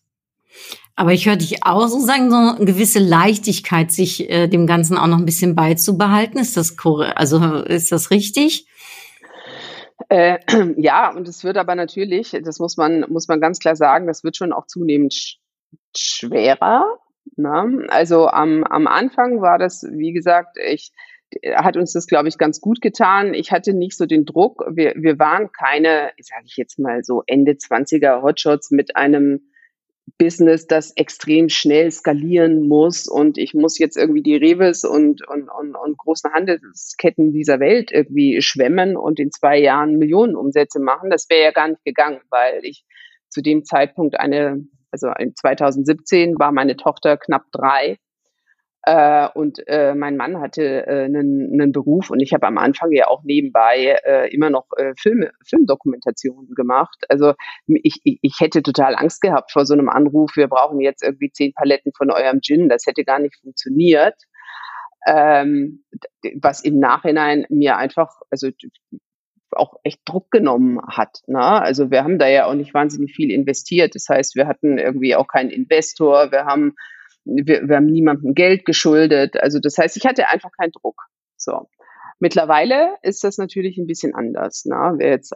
Aber ich höre dich auch so sagen, so eine gewisse Leichtigkeit, sich äh, dem Ganzen auch noch ein bisschen beizubehalten. Ist das also ist das richtig? Äh, ja, und es wird aber natürlich, das muss man, muss man ganz klar sagen, das wird schon auch zunehmend sch schwerer. Ne? Also am, am Anfang war das, wie gesagt, ich, hat uns das, glaube ich, ganz gut getan. Ich hatte nicht so den Druck. Wir, wir waren keine, sage ich jetzt mal so Ende 20er Hotshots mit einem Business, das extrem schnell skalieren muss und ich muss jetzt irgendwie die Reves und, und, und, und großen Handelsketten dieser Welt irgendwie schwemmen und in zwei Jahren Millionen Umsätze machen. Das wäre ja gar nicht gegangen, weil ich zu dem Zeitpunkt eine, also in 2017 war meine Tochter knapp drei äh, und äh, mein Mann hatte äh, einen, einen Beruf und ich habe am Anfang ja auch nebenbei äh, immer noch äh, Filme, Filmdokumentationen gemacht. Also ich, ich, ich hätte total Angst gehabt vor so einem Anruf, wir brauchen jetzt irgendwie zehn Paletten von eurem Gin. Das hätte gar nicht funktioniert. Ähm, was im Nachhinein mir einfach, also auch echt Druck genommen hat. Ne? Also wir haben da ja auch nicht wahnsinnig viel investiert. Das heißt, wir hatten irgendwie auch keinen Investor. Wir haben wir, wir haben niemandem Geld geschuldet. Also das heißt, ich hatte einfach keinen Druck. So. Mittlerweile ist das natürlich ein bisschen anders, ne? Jetzt,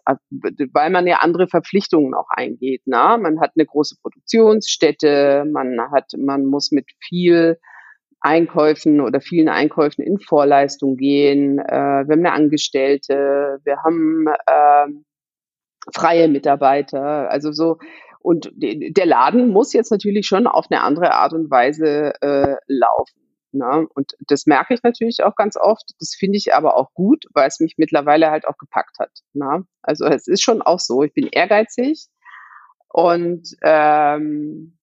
weil man ja andere Verpflichtungen auch eingeht. Ne? Man hat eine große Produktionsstätte, man hat, man muss mit viel Einkäufen oder vielen Einkäufen in Vorleistung gehen. Äh, wir haben eine Angestellte, wir haben äh, freie Mitarbeiter. Also so, und der Laden muss jetzt natürlich schon auf eine andere Art und Weise äh, laufen. Ne? Und das merke ich natürlich auch ganz oft. Das finde ich aber auch gut, weil es mich mittlerweile halt auch gepackt hat. Ne? Also es ist schon auch so. Ich bin ehrgeizig und ähm,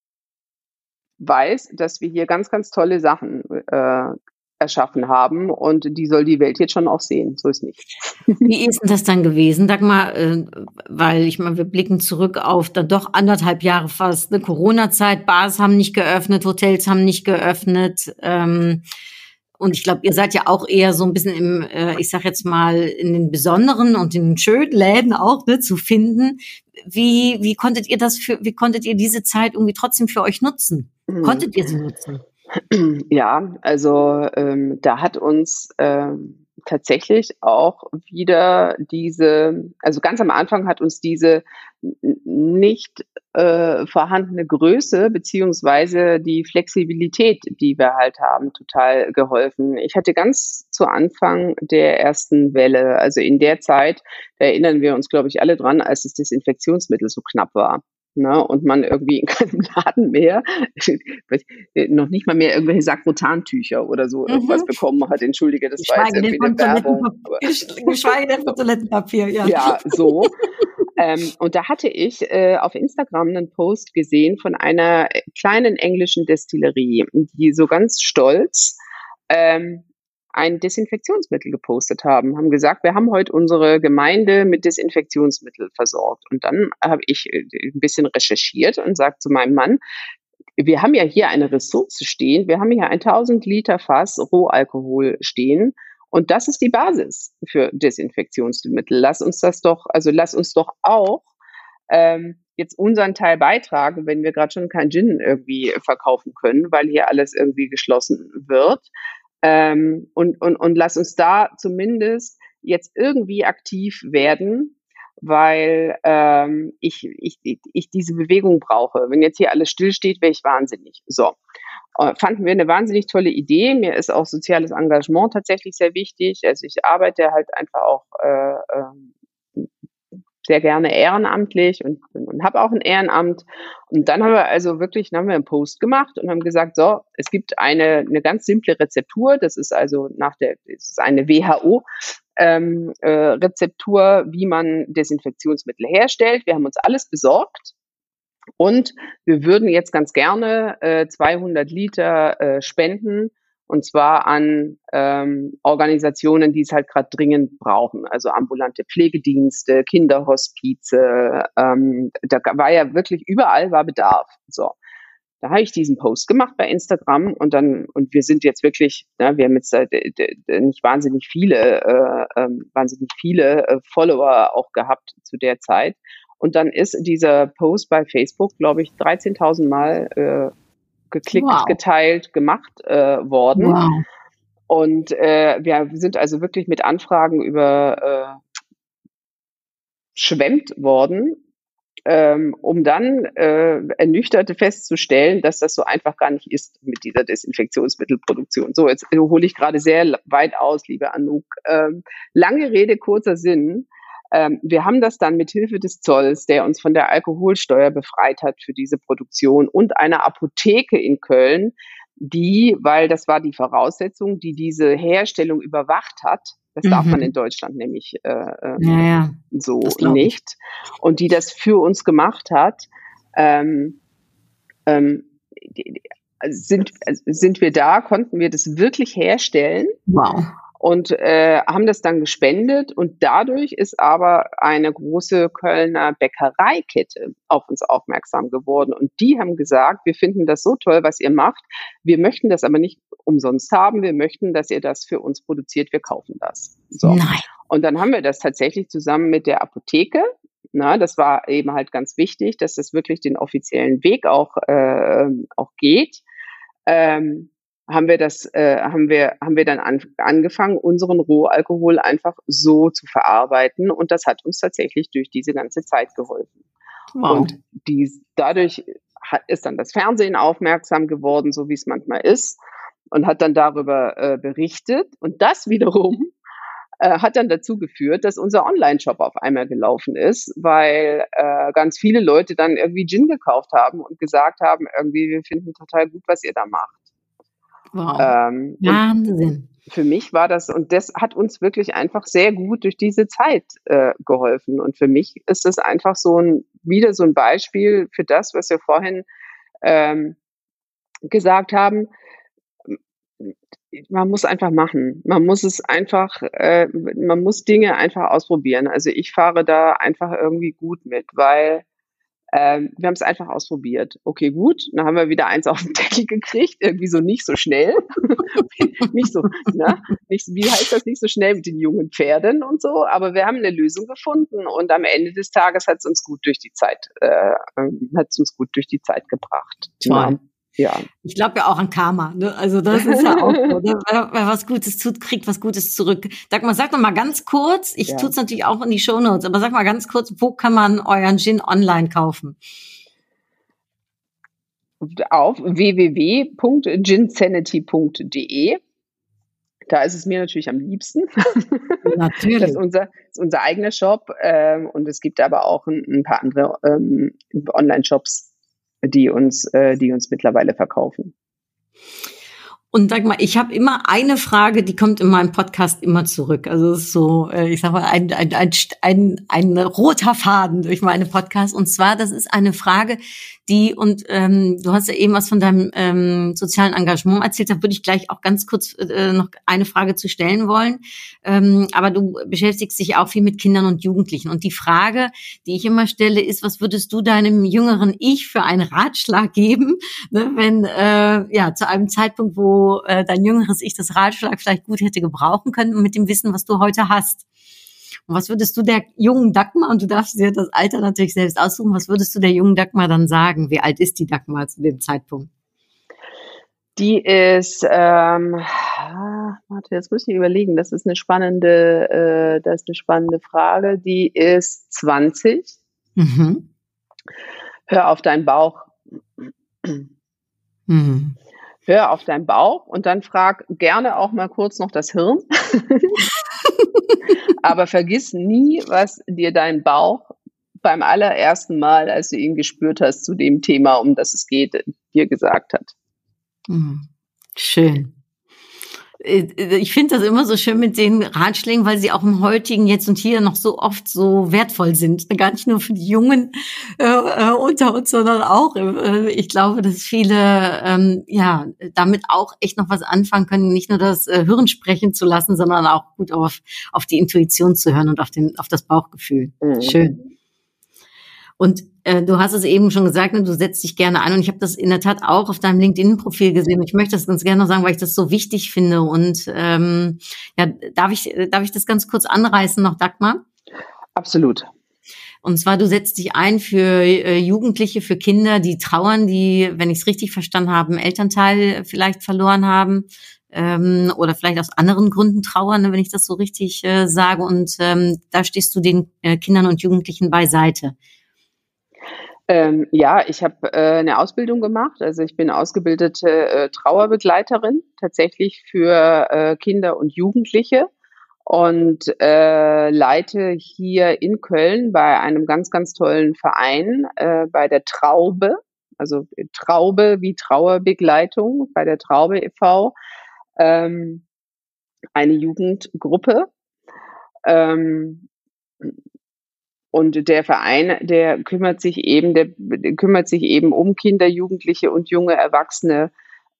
weiß, dass wir hier ganz, ganz tolle Sachen äh, erschaffen haben und die soll die Welt jetzt schon auch sehen. So ist nicht. Wie ist denn das dann gewesen? Sag mal, äh, weil ich meine, wir blicken zurück auf dann doch anderthalb Jahre fast eine Corona-Zeit. Bars haben nicht geöffnet, Hotels haben nicht geöffnet. Ähm, und ich glaube, ihr seid ja auch eher so ein bisschen im, äh, ich sag jetzt mal, in den besonderen und in den schönen Läden auch ne, zu finden. Wie, wie konntet ihr das für, wie konntet ihr diese Zeit irgendwie trotzdem für euch nutzen? Mhm. Konntet ihr sie nutzen? Ja, also ähm, da hat uns ähm, tatsächlich auch wieder diese, also ganz am Anfang hat uns diese nicht äh, vorhandene Größe beziehungsweise die Flexibilität, die wir halt haben, total geholfen. Ich hatte ganz zu Anfang der ersten Welle, also in der Zeit, da erinnern wir uns, glaube ich, alle dran, als das Desinfektionsmittel so knapp war ne, und man irgendwie in keinem Laden mehr, noch nicht mal mehr irgendwelche Sakrotantücher oder so mhm. irgendwas bekommen hat. Entschuldige, das war jetzt irgendwie eine Werbung. Geschweige denn von Toilettenpapier, ja. Ja, so. ähm, und da hatte ich äh, auf Instagram einen Post gesehen von einer kleinen englischen Destillerie, die so ganz stolz ähm, ein Desinfektionsmittel gepostet haben, haben gesagt, wir haben heute unsere Gemeinde mit Desinfektionsmittel versorgt. Und dann habe ich äh, ein bisschen recherchiert und sagt zu meinem Mann, wir haben ja hier eine Ressource stehen, wir haben hier ein 1000 Liter Fass Rohalkohol stehen. Und das ist die Basis für Desinfektionsmittel. Lass uns das doch, also lass uns doch auch ähm, jetzt unseren Teil beitragen, wenn wir gerade schon kein Gin irgendwie verkaufen können, weil hier alles irgendwie geschlossen wird. Ähm, und, und, und lass uns da zumindest jetzt irgendwie aktiv werden, weil ähm, ich, ich, ich diese Bewegung brauche. Wenn jetzt hier alles stillsteht, wäre ich wahnsinnig. So. Äh, fanden wir eine wahnsinnig tolle Idee. Mir ist auch soziales Engagement tatsächlich sehr wichtig. Also ich arbeite halt einfach auch äh, äh, sehr gerne ehrenamtlich und, und habe auch ein Ehrenamt. Und dann haben wir also wirklich, dann haben wir einen Post gemacht und haben gesagt, so, es gibt eine, eine ganz simple Rezeptur, das ist also nach der, das ist eine WHO, ähm, äh, Rezeptur, wie man Desinfektionsmittel herstellt. Wir haben uns alles besorgt und wir würden jetzt ganz gerne äh, 200 Liter äh, spenden Und zwar an ähm, Organisationen, die es halt gerade dringend brauchen. Also ambulante Pflegedienste, Kinderhospize. Ähm, da war ja wirklich überall war Bedarf. So. Da habe ich diesen Post gemacht bei Instagram und dann, und wir sind jetzt wirklich, ja, wir haben jetzt äh, nicht wahnsinnig viele, äh, äh, wahnsinnig viele äh, Follower auch gehabt zu der Zeit. Und dann ist dieser Post bei Facebook, glaube ich, 13.000 Mal äh, geklickt, wow. geteilt, gemacht äh, worden. Wow. Und äh, wir sind also wirklich mit Anfragen über äh, schwemmt worden ähm, um dann äh, ernüchterte festzustellen, dass das so einfach gar nicht ist mit dieser Desinfektionsmittelproduktion. So, jetzt hole ich gerade sehr weit aus, liebe Anouk. Ähm, lange Rede, kurzer Sinn. Ähm, wir haben das dann mit Hilfe des Zolls, der uns von der Alkoholsteuer befreit hat für diese Produktion und einer Apotheke in Köln, die, weil das war die Voraussetzung, die diese Herstellung überwacht hat, das mhm. darf man mhm. in Deutschland nämlich äh, äh, ja, ja. so nicht. Und die das für uns gemacht hat, ähm, ähm, sind, sind wir da, konnten wir das wirklich herstellen. Wow und äh, haben das dann gespendet und dadurch ist aber eine große Kölner Bäckereikette auf uns aufmerksam geworden und die haben gesagt, wir finden das so toll, was ihr macht, wir möchten das aber nicht umsonst haben, wir möchten, dass ihr das für uns produziert, wir kaufen das. So. Nein. Und dann haben wir das tatsächlich zusammen mit der Apotheke na, das war eben halt ganz wichtig, dass das wirklich den offiziellen Weg auch, äh, auch geht. Ähm, haben wir das, äh, haben wir, haben wir dann an, angefangen, unseren Rohalkohol einfach so zu verarbeiten und das hat uns tatsächlich durch diese ganze Zeit geholfen. Wow. Und die, dadurch hat, ist dann das Fernsehen aufmerksam geworden, so wie es manchmal ist, und hat dann darüber äh, berichtet. Und das wiederum äh, hat dann dazu geführt, dass unser Online-Shop auf einmal gelaufen ist, weil äh, ganz viele Leute dann irgendwie Gin gekauft haben und gesagt haben, irgendwie, wir finden total gut, was ihr da macht. Wow. Ähm, Wahnsinn. Für mich war das, und das hat uns wirklich einfach sehr gut durch diese Zeit äh, geholfen. Und für mich ist das einfach so ein, wieder so ein Beispiel für das, was wir vorhin ähm, gesagt haben. Man muss einfach machen. Man muss es einfach, äh, man muss Dinge einfach ausprobieren. Also ich fahre da einfach irgendwie gut mit, weil ähm, wir haben es einfach ausprobiert. Okay, gut, dann haben wir wieder eins auf den Deckel gekriegt, irgendwie so nicht so schnell. nicht so, ne? Nicht, wie heißt das nicht so schnell mit den jungen Pferden und so, aber wir haben eine Lösung gefunden und am Ende des Tages hat es uns gut durch die Zeit, äh, ähm, hat es uns gut durch die Zeit gebracht. Toll. Ja. Ich glaube ja auch an Karma. Ne? Also das ist ja auch so. Ne? Wer, wer, was Gutes tut, kriegt was Gutes zurück. Sag mal, sag doch mal ganz kurz, ich ja. tue es natürlich auch in die Shownotes, aber sag mal ganz kurz, wo kann man euren Gin online kaufen? Auf www.ginsanity.de. Da ist es mir natürlich am liebsten. Natürlich. Das ist unser, ist unser eigener Shop. Ähm, und es gibt aber auch ein, ein paar andere ähm, Online-Shops, die uns, äh, die uns mittlerweile verkaufen. Und sag mal, ich habe immer eine Frage, die kommt in meinem Podcast immer zurück. Also es ist so, äh, ich sag mal, ein, ein, ein, ein, ein roter Faden durch meine Podcasts. Und zwar, das ist eine Frage, die, und ähm, du hast ja eben was von deinem ähm, sozialen Engagement erzählt, da würde ich gleich auch ganz kurz äh, noch eine Frage zu stellen wollen. Ähm, aber du beschäftigst dich auch viel mit Kindern und Jugendlichen. Und die Frage, die ich immer stelle, ist, was würdest du deinem jüngeren Ich für einen Ratschlag geben, ne, wenn äh, ja zu einem Zeitpunkt, wo äh, dein jüngeres Ich das Ratschlag vielleicht gut hätte gebrauchen können mit dem Wissen, was du heute hast? Und was würdest du der jungen Dagmar, und du darfst dir das Alter natürlich selbst aussuchen, was würdest du der jungen Dagmar dann sagen? Wie alt ist die Dagmar zu dem Zeitpunkt? Die ist, ähm, warte, jetzt muss ich überlegen, das ist eine spannende, äh, das ist eine spannende Frage. Die ist 20. Mhm. Hör auf deinen Bauch. Mhm. Hör auf deinen Bauch und dann frag gerne auch mal kurz noch das Hirn. Aber vergiss nie, was dir dein Bauch beim allerersten Mal, als du ihn gespürt hast, zu dem Thema, um das es geht, dir gesagt hat. Mhm. Schön. Äh, ich finde das immer so schön mit den Ratschlägen, weil sie auch im heutigen Jetzt und Hier noch so oft so wertvoll sind. Gar nicht nur für die Jungen äh, äh unter uns, sondern auch, äh, ich glaube, dass viele ähm, ja damit auch echt noch was anfangen können, nicht nur das äh, Hirn sprechen zu lassen, sondern auch gut auf, auf die Intuition zu hören und auf, den, auf das Bauchgefühl. Mhm. Schön. Und äh, du hast es eben schon gesagt, ne, du setzt dich gerne ein und ich habe das in der Tat auch auf deinem LinkedIn-Profil gesehen. Ich möchte das ganz gerne noch sagen, weil ich das so wichtig finde. Und ähm, ja, darf ich, darf ich das ganz kurz anreißen noch, Dagmar? Absolut. Und zwar, du setzt dich ein für äh, Jugendliche, für Kinder, die trauern, die, wenn ich es richtig verstanden habe, einen Elternteil vielleicht verloren haben ähm, oder vielleicht aus anderen Gründen trauern, ne, wenn ich das so richtig äh, sage. Und ähm, da stehst du den äh, Kindern und Jugendlichen beiseite. Ähm, ja, ich habe äh, eine Ausbildung gemacht. Also ich bin ausgebildete äh, Trauerbegleiterin tatsächlich für äh, Kinder und Jugendliche und äh, leite hier in Köln bei einem ganz, ganz tollen Verein äh, bei der Traube, also Traube wie Trauerbegleitung bei der Traube e.V. Ähm, eine Jugendgruppe. Ähm, und der Verein, der kümmert sich eben, der, kümmert sich eben um Kinder, Jugendliche und junge Erwachsene,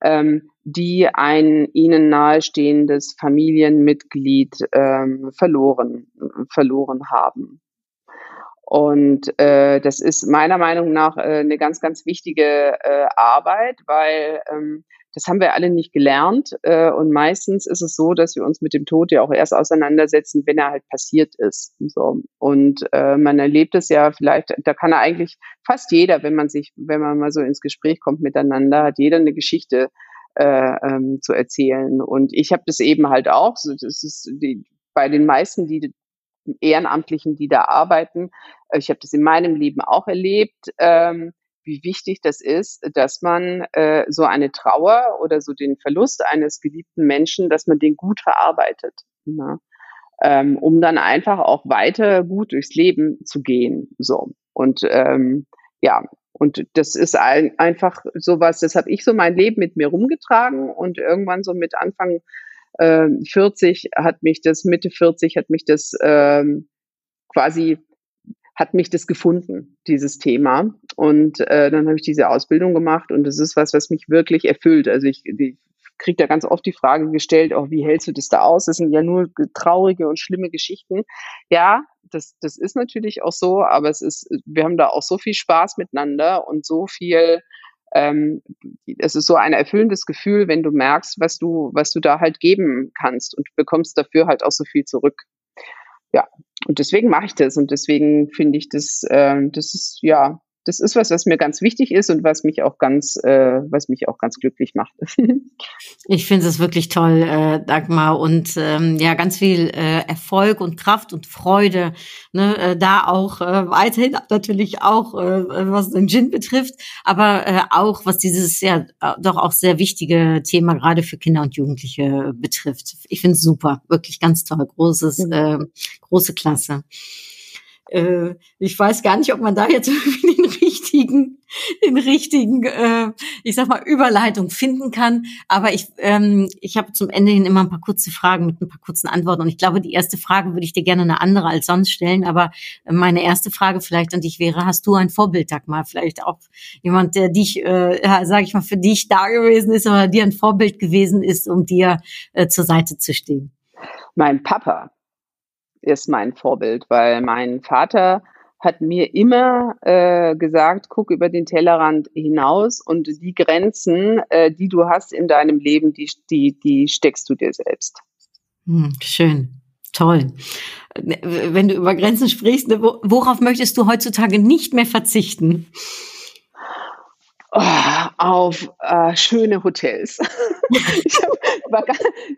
ähm, die ein ihnen nahestehendes Familienmitglied ähm, verloren, verloren haben. Und äh, das ist meiner Meinung nach äh, eine ganz, ganz wichtige äh, Arbeit, weil ähm, das haben wir alle nicht gelernt. Äh, und meistens ist es so, dass wir uns mit dem Tod ja auch erst auseinandersetzen, wenn er halt passiert ist. So. Und äh, man erlebt es ja vielleicht, da kann er eigentlich fast jeder, wenn man sich, wenn man mal so ins Gespräch kommt miteinander, hat jeder eine Geschichte äh, ähm, zu erzählen. Und ich habe das eben halt auch. So, das ist die, bei den meisten, die Ehrenamtlichen, die da arbeiten. Ich habe das in meinem Leben auch erlebt. Ähm, wie wichtig das ist, dass man äh, so eine Trauer oder so den Verlust eines geliebten Menschen, dass man den gut verarbeitet, ne? ähm, um dann einfach auch weiter gut durchs Leben zu gehen. So und ähm, ja, und das ist ein, einfach sowas, das habe ich so mein Leben mit mir rumgetragen und irgendwann so mit Anfang äh, 40 hat mich das, Mitte 40 hat mich das ähm, quasi hat mich das gefunden, dieses Thema. Und äh, dann habe ich diese Ausbildung gemacht und das ist was, was mich wirklich erfüllt. Also ich, ich kriege da ganz oft die Frage gestellt, auch wie hältst du das da aus? Das sind ja nur traurige und schlimme Geschichten. Ja, das, das ist natürlich auch so, aber es ist, wir haben da auch so viel Spaß miteinander und so viel, ähm, es ist so ein erfüllendes Gefühl, wenn du merkst, was du, was du da halt geben kannst und bekommst dafür halt auch so viel zurück. Ja, und deswegen mache ich das und deswegen finde ich das, äh, das ist ja, das ist was, was mir ganz wichtig ist und was mich auch ganz, äh, was mich auch ganz glücklich macht. ich finde es wirklich toll, äh, Dagmar, und ähm, ja, ganz viel äh, Erfolg und Kraft und Freude. Ne, äh, da auch äh, weiterhin natürlich auch, äh, was den Gin betrifft, aber äh, auch was dieses ja doch auch sehr wichtige Thema gerade für Kinder und Jugendliche betrifft. Ich finde es super, wirklich ganz toll, großes, äh, große Klasse äh, ich weiß gar nicht, ob man da jetzt irgendwie den richtigen, den richtigen, äh, ich sag mal, Überleitung finden kann. Aber ich, ähm, ich habe zum Ende hin immer ein paar kurze Fragen mit ein paar kurzen Antworten. Und ich glaube, die erste Frage würde ich dir gerne eine andere als sonst stellen. Aber meine erste Frage vielleicht an dich wäre, hast du ein Vorbild, Dagmar? Vielleicht auch jemand, der dich, äh, ja, sage ich mal, für dich da gewesen ist oder dir ein Vorbild gewesen ist, um dir äh, zur Seite zu stehen? Mein Papa ist mein Vorbild, weil mein Vater hat mir immer äh, gesagt, guck über den Tellerrand hinaus und die Grenzen, äh, die du hast in deinem Leben, die, die, die steckst du dir selbst. Hm, schön. Toll. Wenn du über Grenzen sprichst, worauf möchtest du heutzutage nicht mehr verzichten? Oh, auf äh, schöne Hotels. ich hab, war,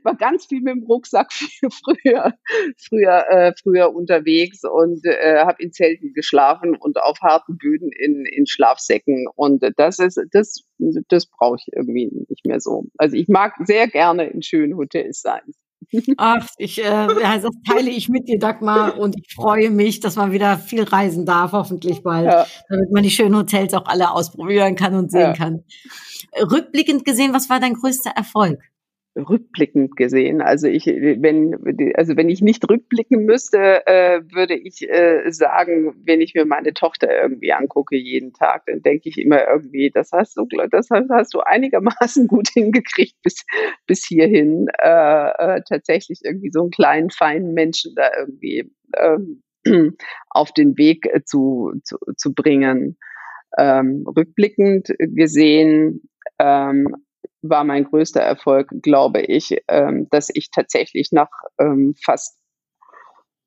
war, ganz viel mit dem Rucksack früher, früher, äh, früher unterwegs und äh, habe in Zelten geschlafen und auf harten Böden in, in Schlafsäcken. Und das ist, das, das brauche ich irgendwie nicht mehr so. Also ich mag sehr gerne in schönen Hotels sein. Ach, ich, äh, ja, das teile ich mit dir, Dagmar, und ich freue mich, dass man wieder viel reisen darf, hoffentlich bald, ja. damit man die schönen Hotels auch alle ausprobieren kann und sehen ja. kann. Rückblickend gesehen, was war dein größter Erfolg? Rückblickend gesehen. Also ich, wenn, also wenn ich nicht rückblicken müsste, äh, würde ich äh, sagen, wenn ich mir meine Tochter irgendwie angucke jeden Tag, dann denke ich immer irgendwie, das hast du, das hast, du einigermaßen gut hingekriegt bis bis hierhin, äh, äh, tatsächlich irgendwie so einen kleinen feinen Menschen da irgendwie ähm, auf den Weg zu zu, zu bringen. Ähm, rückblickend gesehen ähm, war mein größter Erfolg, glaube ich, ähm, dass ich tatsächlich nach ähm, fast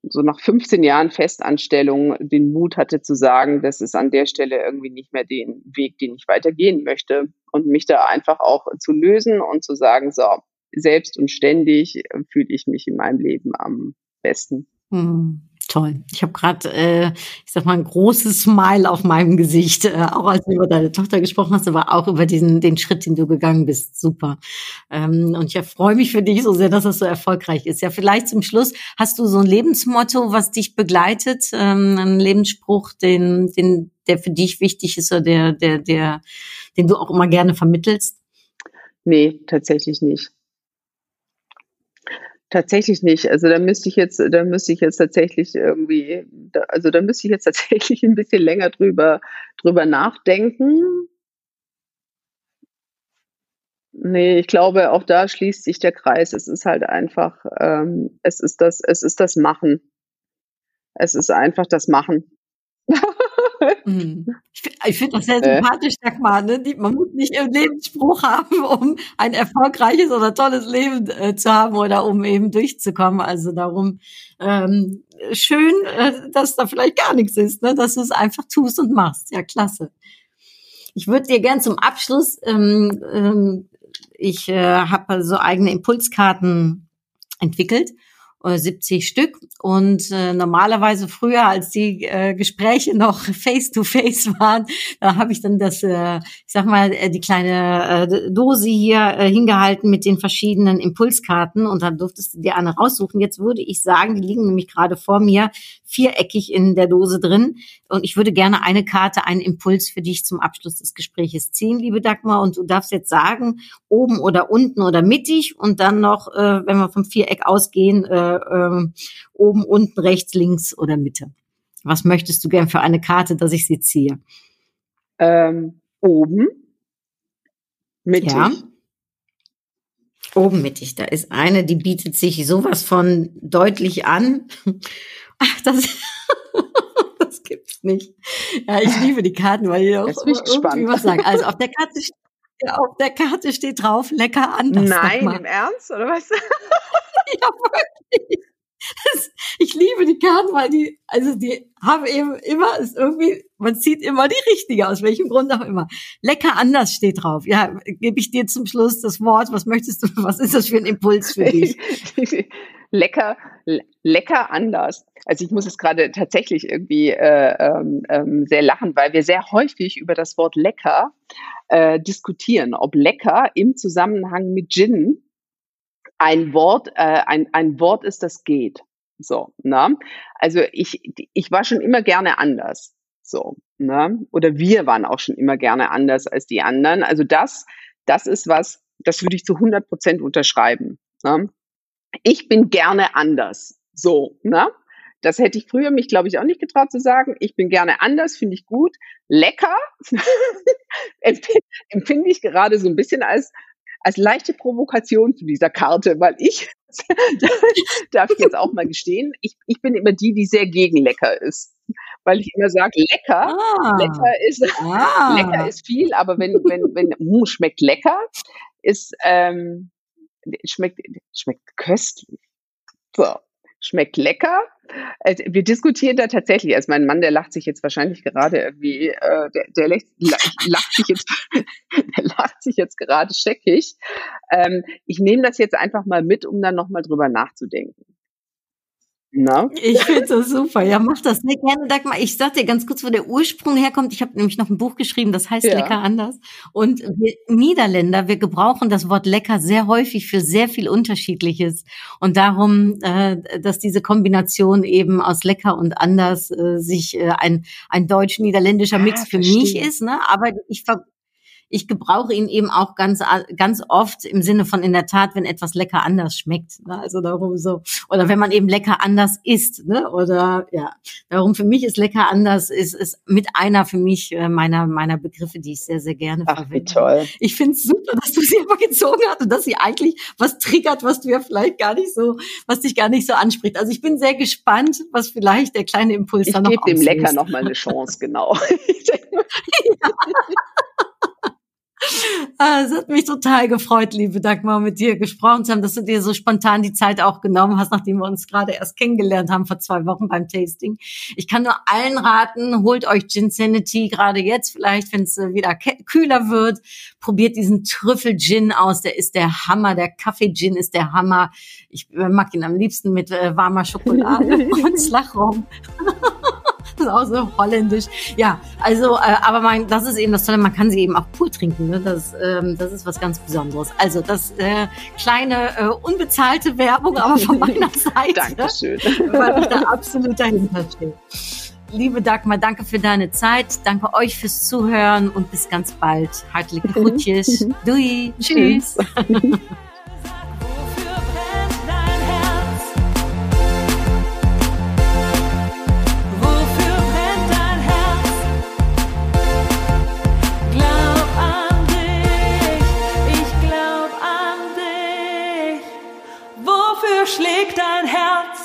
so nach 15 Jahren Festanstellung den Mut hatte zu sagen, das ist an der Stelle irgendwie nicht mehr den Weg, den ich weitergehen möchte und mich da einfach auch zu lösen und zu sagen, so, selbst und ständig fühle ich mich in meinem Leben am besten. Hm. Toll. Ich habe gerade, äh, ich sag mal, ein großes Smile auf meinem Gesicht, äh, auch als du über deine Tochter gesprochen hast, aber auch über diesen den Schritt, den du gegangen bist. Super. Ähm, und ich freue mich für dich so sehr, dass das so erfolgreich ist. Ja, vielleicht zum Schluss hast du so ein Lebensmotto, was dich begleitet, ähm, ein Lebensspruch, den, den, der für dich wichtig ist oder der, der, der, den du auch immer gerne vermittelst? Nee, tatsächlich nicht. Tatsächlich nicht. Also da müsste ich jetzt, da müsste ich jetzt tatsächlich irgendwie, da, also da müsste ich jetzt tatsächlich ein bisschen länger drüber, drüber nachdenken. Nee, ich glaube, auch da schließt sich der Kreis. Es ist halt einfach, ähm, es ist das, es ist das Machen. Es ist einfach das Machen. Mhm. Ich finde das sehr äh. sympathisch, Dagmar. Ne? Die, man muss nicht einen Lebensspruch haben, um ein erfolgreiches oder tolles Leben äh, zu haben oder um eben durchzukommen. Also darum ähm, schön, äh, dass da vielleicht gar nichts ist, ne? dass du es einfach tust und machst. Ja, klasse. Ich würde dir gern zum Abschluss, ähm, ähm, ich äh, habe so eigene Impulskarten entwickelt 70 Stück. Und äh, normalerweise früher, als die äh, Gespräche noch face-to-face -face waren, da habe ich dann das, äh, ich sag mal, äh, die kleine äh, Dose hier äh, hingehalten mit den verschiedenen Impulskarten und dann durftest du dir eine raussuchen. Jetzt würde ich sagen, die liegen nämlich gerade vor mir viereckig in der Dose drin. Und ich würde gerne eine Karte, einen Impuls für dich zum Abschluss des Gespräches ziehen, liebe Dagmar. Und du darfst jetzt sagen, oben oder unten oder mittig und dann noch, äh, wenn wir vom Viereck ausgehen, äh, äh, oben, unten, rechts, links oder Mitte. Was möchtest du gern für eine Karte, dass ich sie ziehe? Ähm, oben, mittig. Ja. Oben mittig, da ist eine, die bietet sich sowas von deutlich an. Ach, das, das gibt's nicht. Ja, ich liebe die Karten, weil die auch Jetzt bin ich gespannt. was sagen. Also auf der Karte ja, auf der Karte steht drauf, lecker anders. Nein, im Ernst, oder was? ja, wirklich. Das, ich liebe die Karten, weil die, also die haben eben immer, ist irgendwie, man zieht immer die richtige, aus welchem Grund auch immer. Lecker anders steht drauf. Ja, gebe ich dir zum Schluss das Wort. Was möchtest du, was ist das für ein Impuls für dich? Lecker, lecker anders. Also ich muss es gerade tatsächlich irgendwie äh, ähm, ähm, sehr lachen, weil wir sehr häufig über das Wort lecker äh, diskutieren, ob lecker im Zusammenhang mit Gin ein Wort, äh, ein, ein Wort ist, das geht. So, ne? Also ich, ich war schon immer gerne anders. So, ne? Oder wir waren auch schon immer gerne anders als die anderen. Also das, das ist was, das würde ich zu 100 Prozent unterschreiben. Ne? Ich bin gerne anders. So, ne? Das hätte ich früher mich, glaube ich, auch nicht getraut zu sagen. Ich bin gerne anders, finde ich gut. Lecker empfinde ich gerade so ein bisschen als, als leichte Provokation zu dieser Karte, weil ich, darf ich jetzt auch mal gestehen, ich, ich bin immer die, die sehr gegen lecker ist. Weil ich immer sage, lecker, ah. lecker ist, ah. lecker ist viel, aber wenn, wenn, wenn, mh, schmeckt lecker, ist, ähm, schmeckt, schmeckt köstlich. So, schmeckt lecker. Also wir diskutieren da tatsächlich. Also mein Mann, der lacht sich jetzt wahrscheinlich gerade irgendwie, äh, der, der lacht, lacht sich jetzt, der lacht sich jetzt gerade scheckig. Ähm, ich nehme das jetzt einfach mal mit, um dann nochmal drüber nachzudenken. Na? Ich finde das super. Ja, mach das sehr gerne, Dagmar. Ich sag dir ganz kurz, wo der Ursprung herkommt. Ich habe nämlich noch ein Buch geschrieben, das heißt ja. Lecker anders. Und wir Niederländer, wir gebrauchen das Wort lecker sehr häufig für sehr viel Unterschiedliches. Und darum, äh, dass diese Kombination eben aus lecker und anders äh, sich äh, ein, ein deutsch-niederländischer Mix ah, für verstehe. mich ist. Ne? Aber ich ver ich gebrauche ihn eben auch ganz, ganz oft im Sinne von in der Tat, wenn etwas lecker anders schmeckt. Ne? Also darum so. Oder wenn man eben lecker anders isst. Ne? Oder ja, darum für mich ist lecker anders, ist, ist mit einer für mich äh, meiner, meiner Begriffe, die ich sehr, sehr gerne Ach, verwende. Wie toll. Ich finde es super, dass du sie aber gezogen hast und dass sie eigentlich was triggert, was du ja vielleicht gar nicht so, was dich gar nicht so anspricht. Also ich bin sehr gespannt, was vielleicht der kleine Impuls ich da noch Ich gebe dem Lecker noch mal eine Chance, genau. ja. Ah, es hat mich total gefreut, liebe Dagmar, mit dir gesprochen zu haben, dass du dir so spontan die Zeit auch genommen hast, nachdem wir uns gerade erst kennengelernt haben vor zwei Wochen beim Tasting. Ich kann nur allen raten, holt euch Gin Sanity, gerade jetzt vielleicht, wenn es äh, wieder kühler wird. Probiert diesen Trüffel-Gin aus, der ist der Hammer. Der Kaffee-Gin ist der Hammer. Ich äh, mag ihn am liebsten mit äh, warmer Schokolade und Slachrom. das ist auch so holländisch. Ja, also, äh, aber mein, das ist eben das Tolle, man kann sie eben auch pur trinken. Ne? Das, ähm, das ist was ganz Besonderes. Also das äh, kleine äh, unbezahlte Werbung, aber von meiner Seite. Dankeschön. Weil ich da absolut dahinter stehe. Liebe Dagmar, danke für deine Zeit. Danke euch fürs Zuhören und bis ganz bald. Hartliche Grüße. Dui. Tschüss. schlägt dein Herz.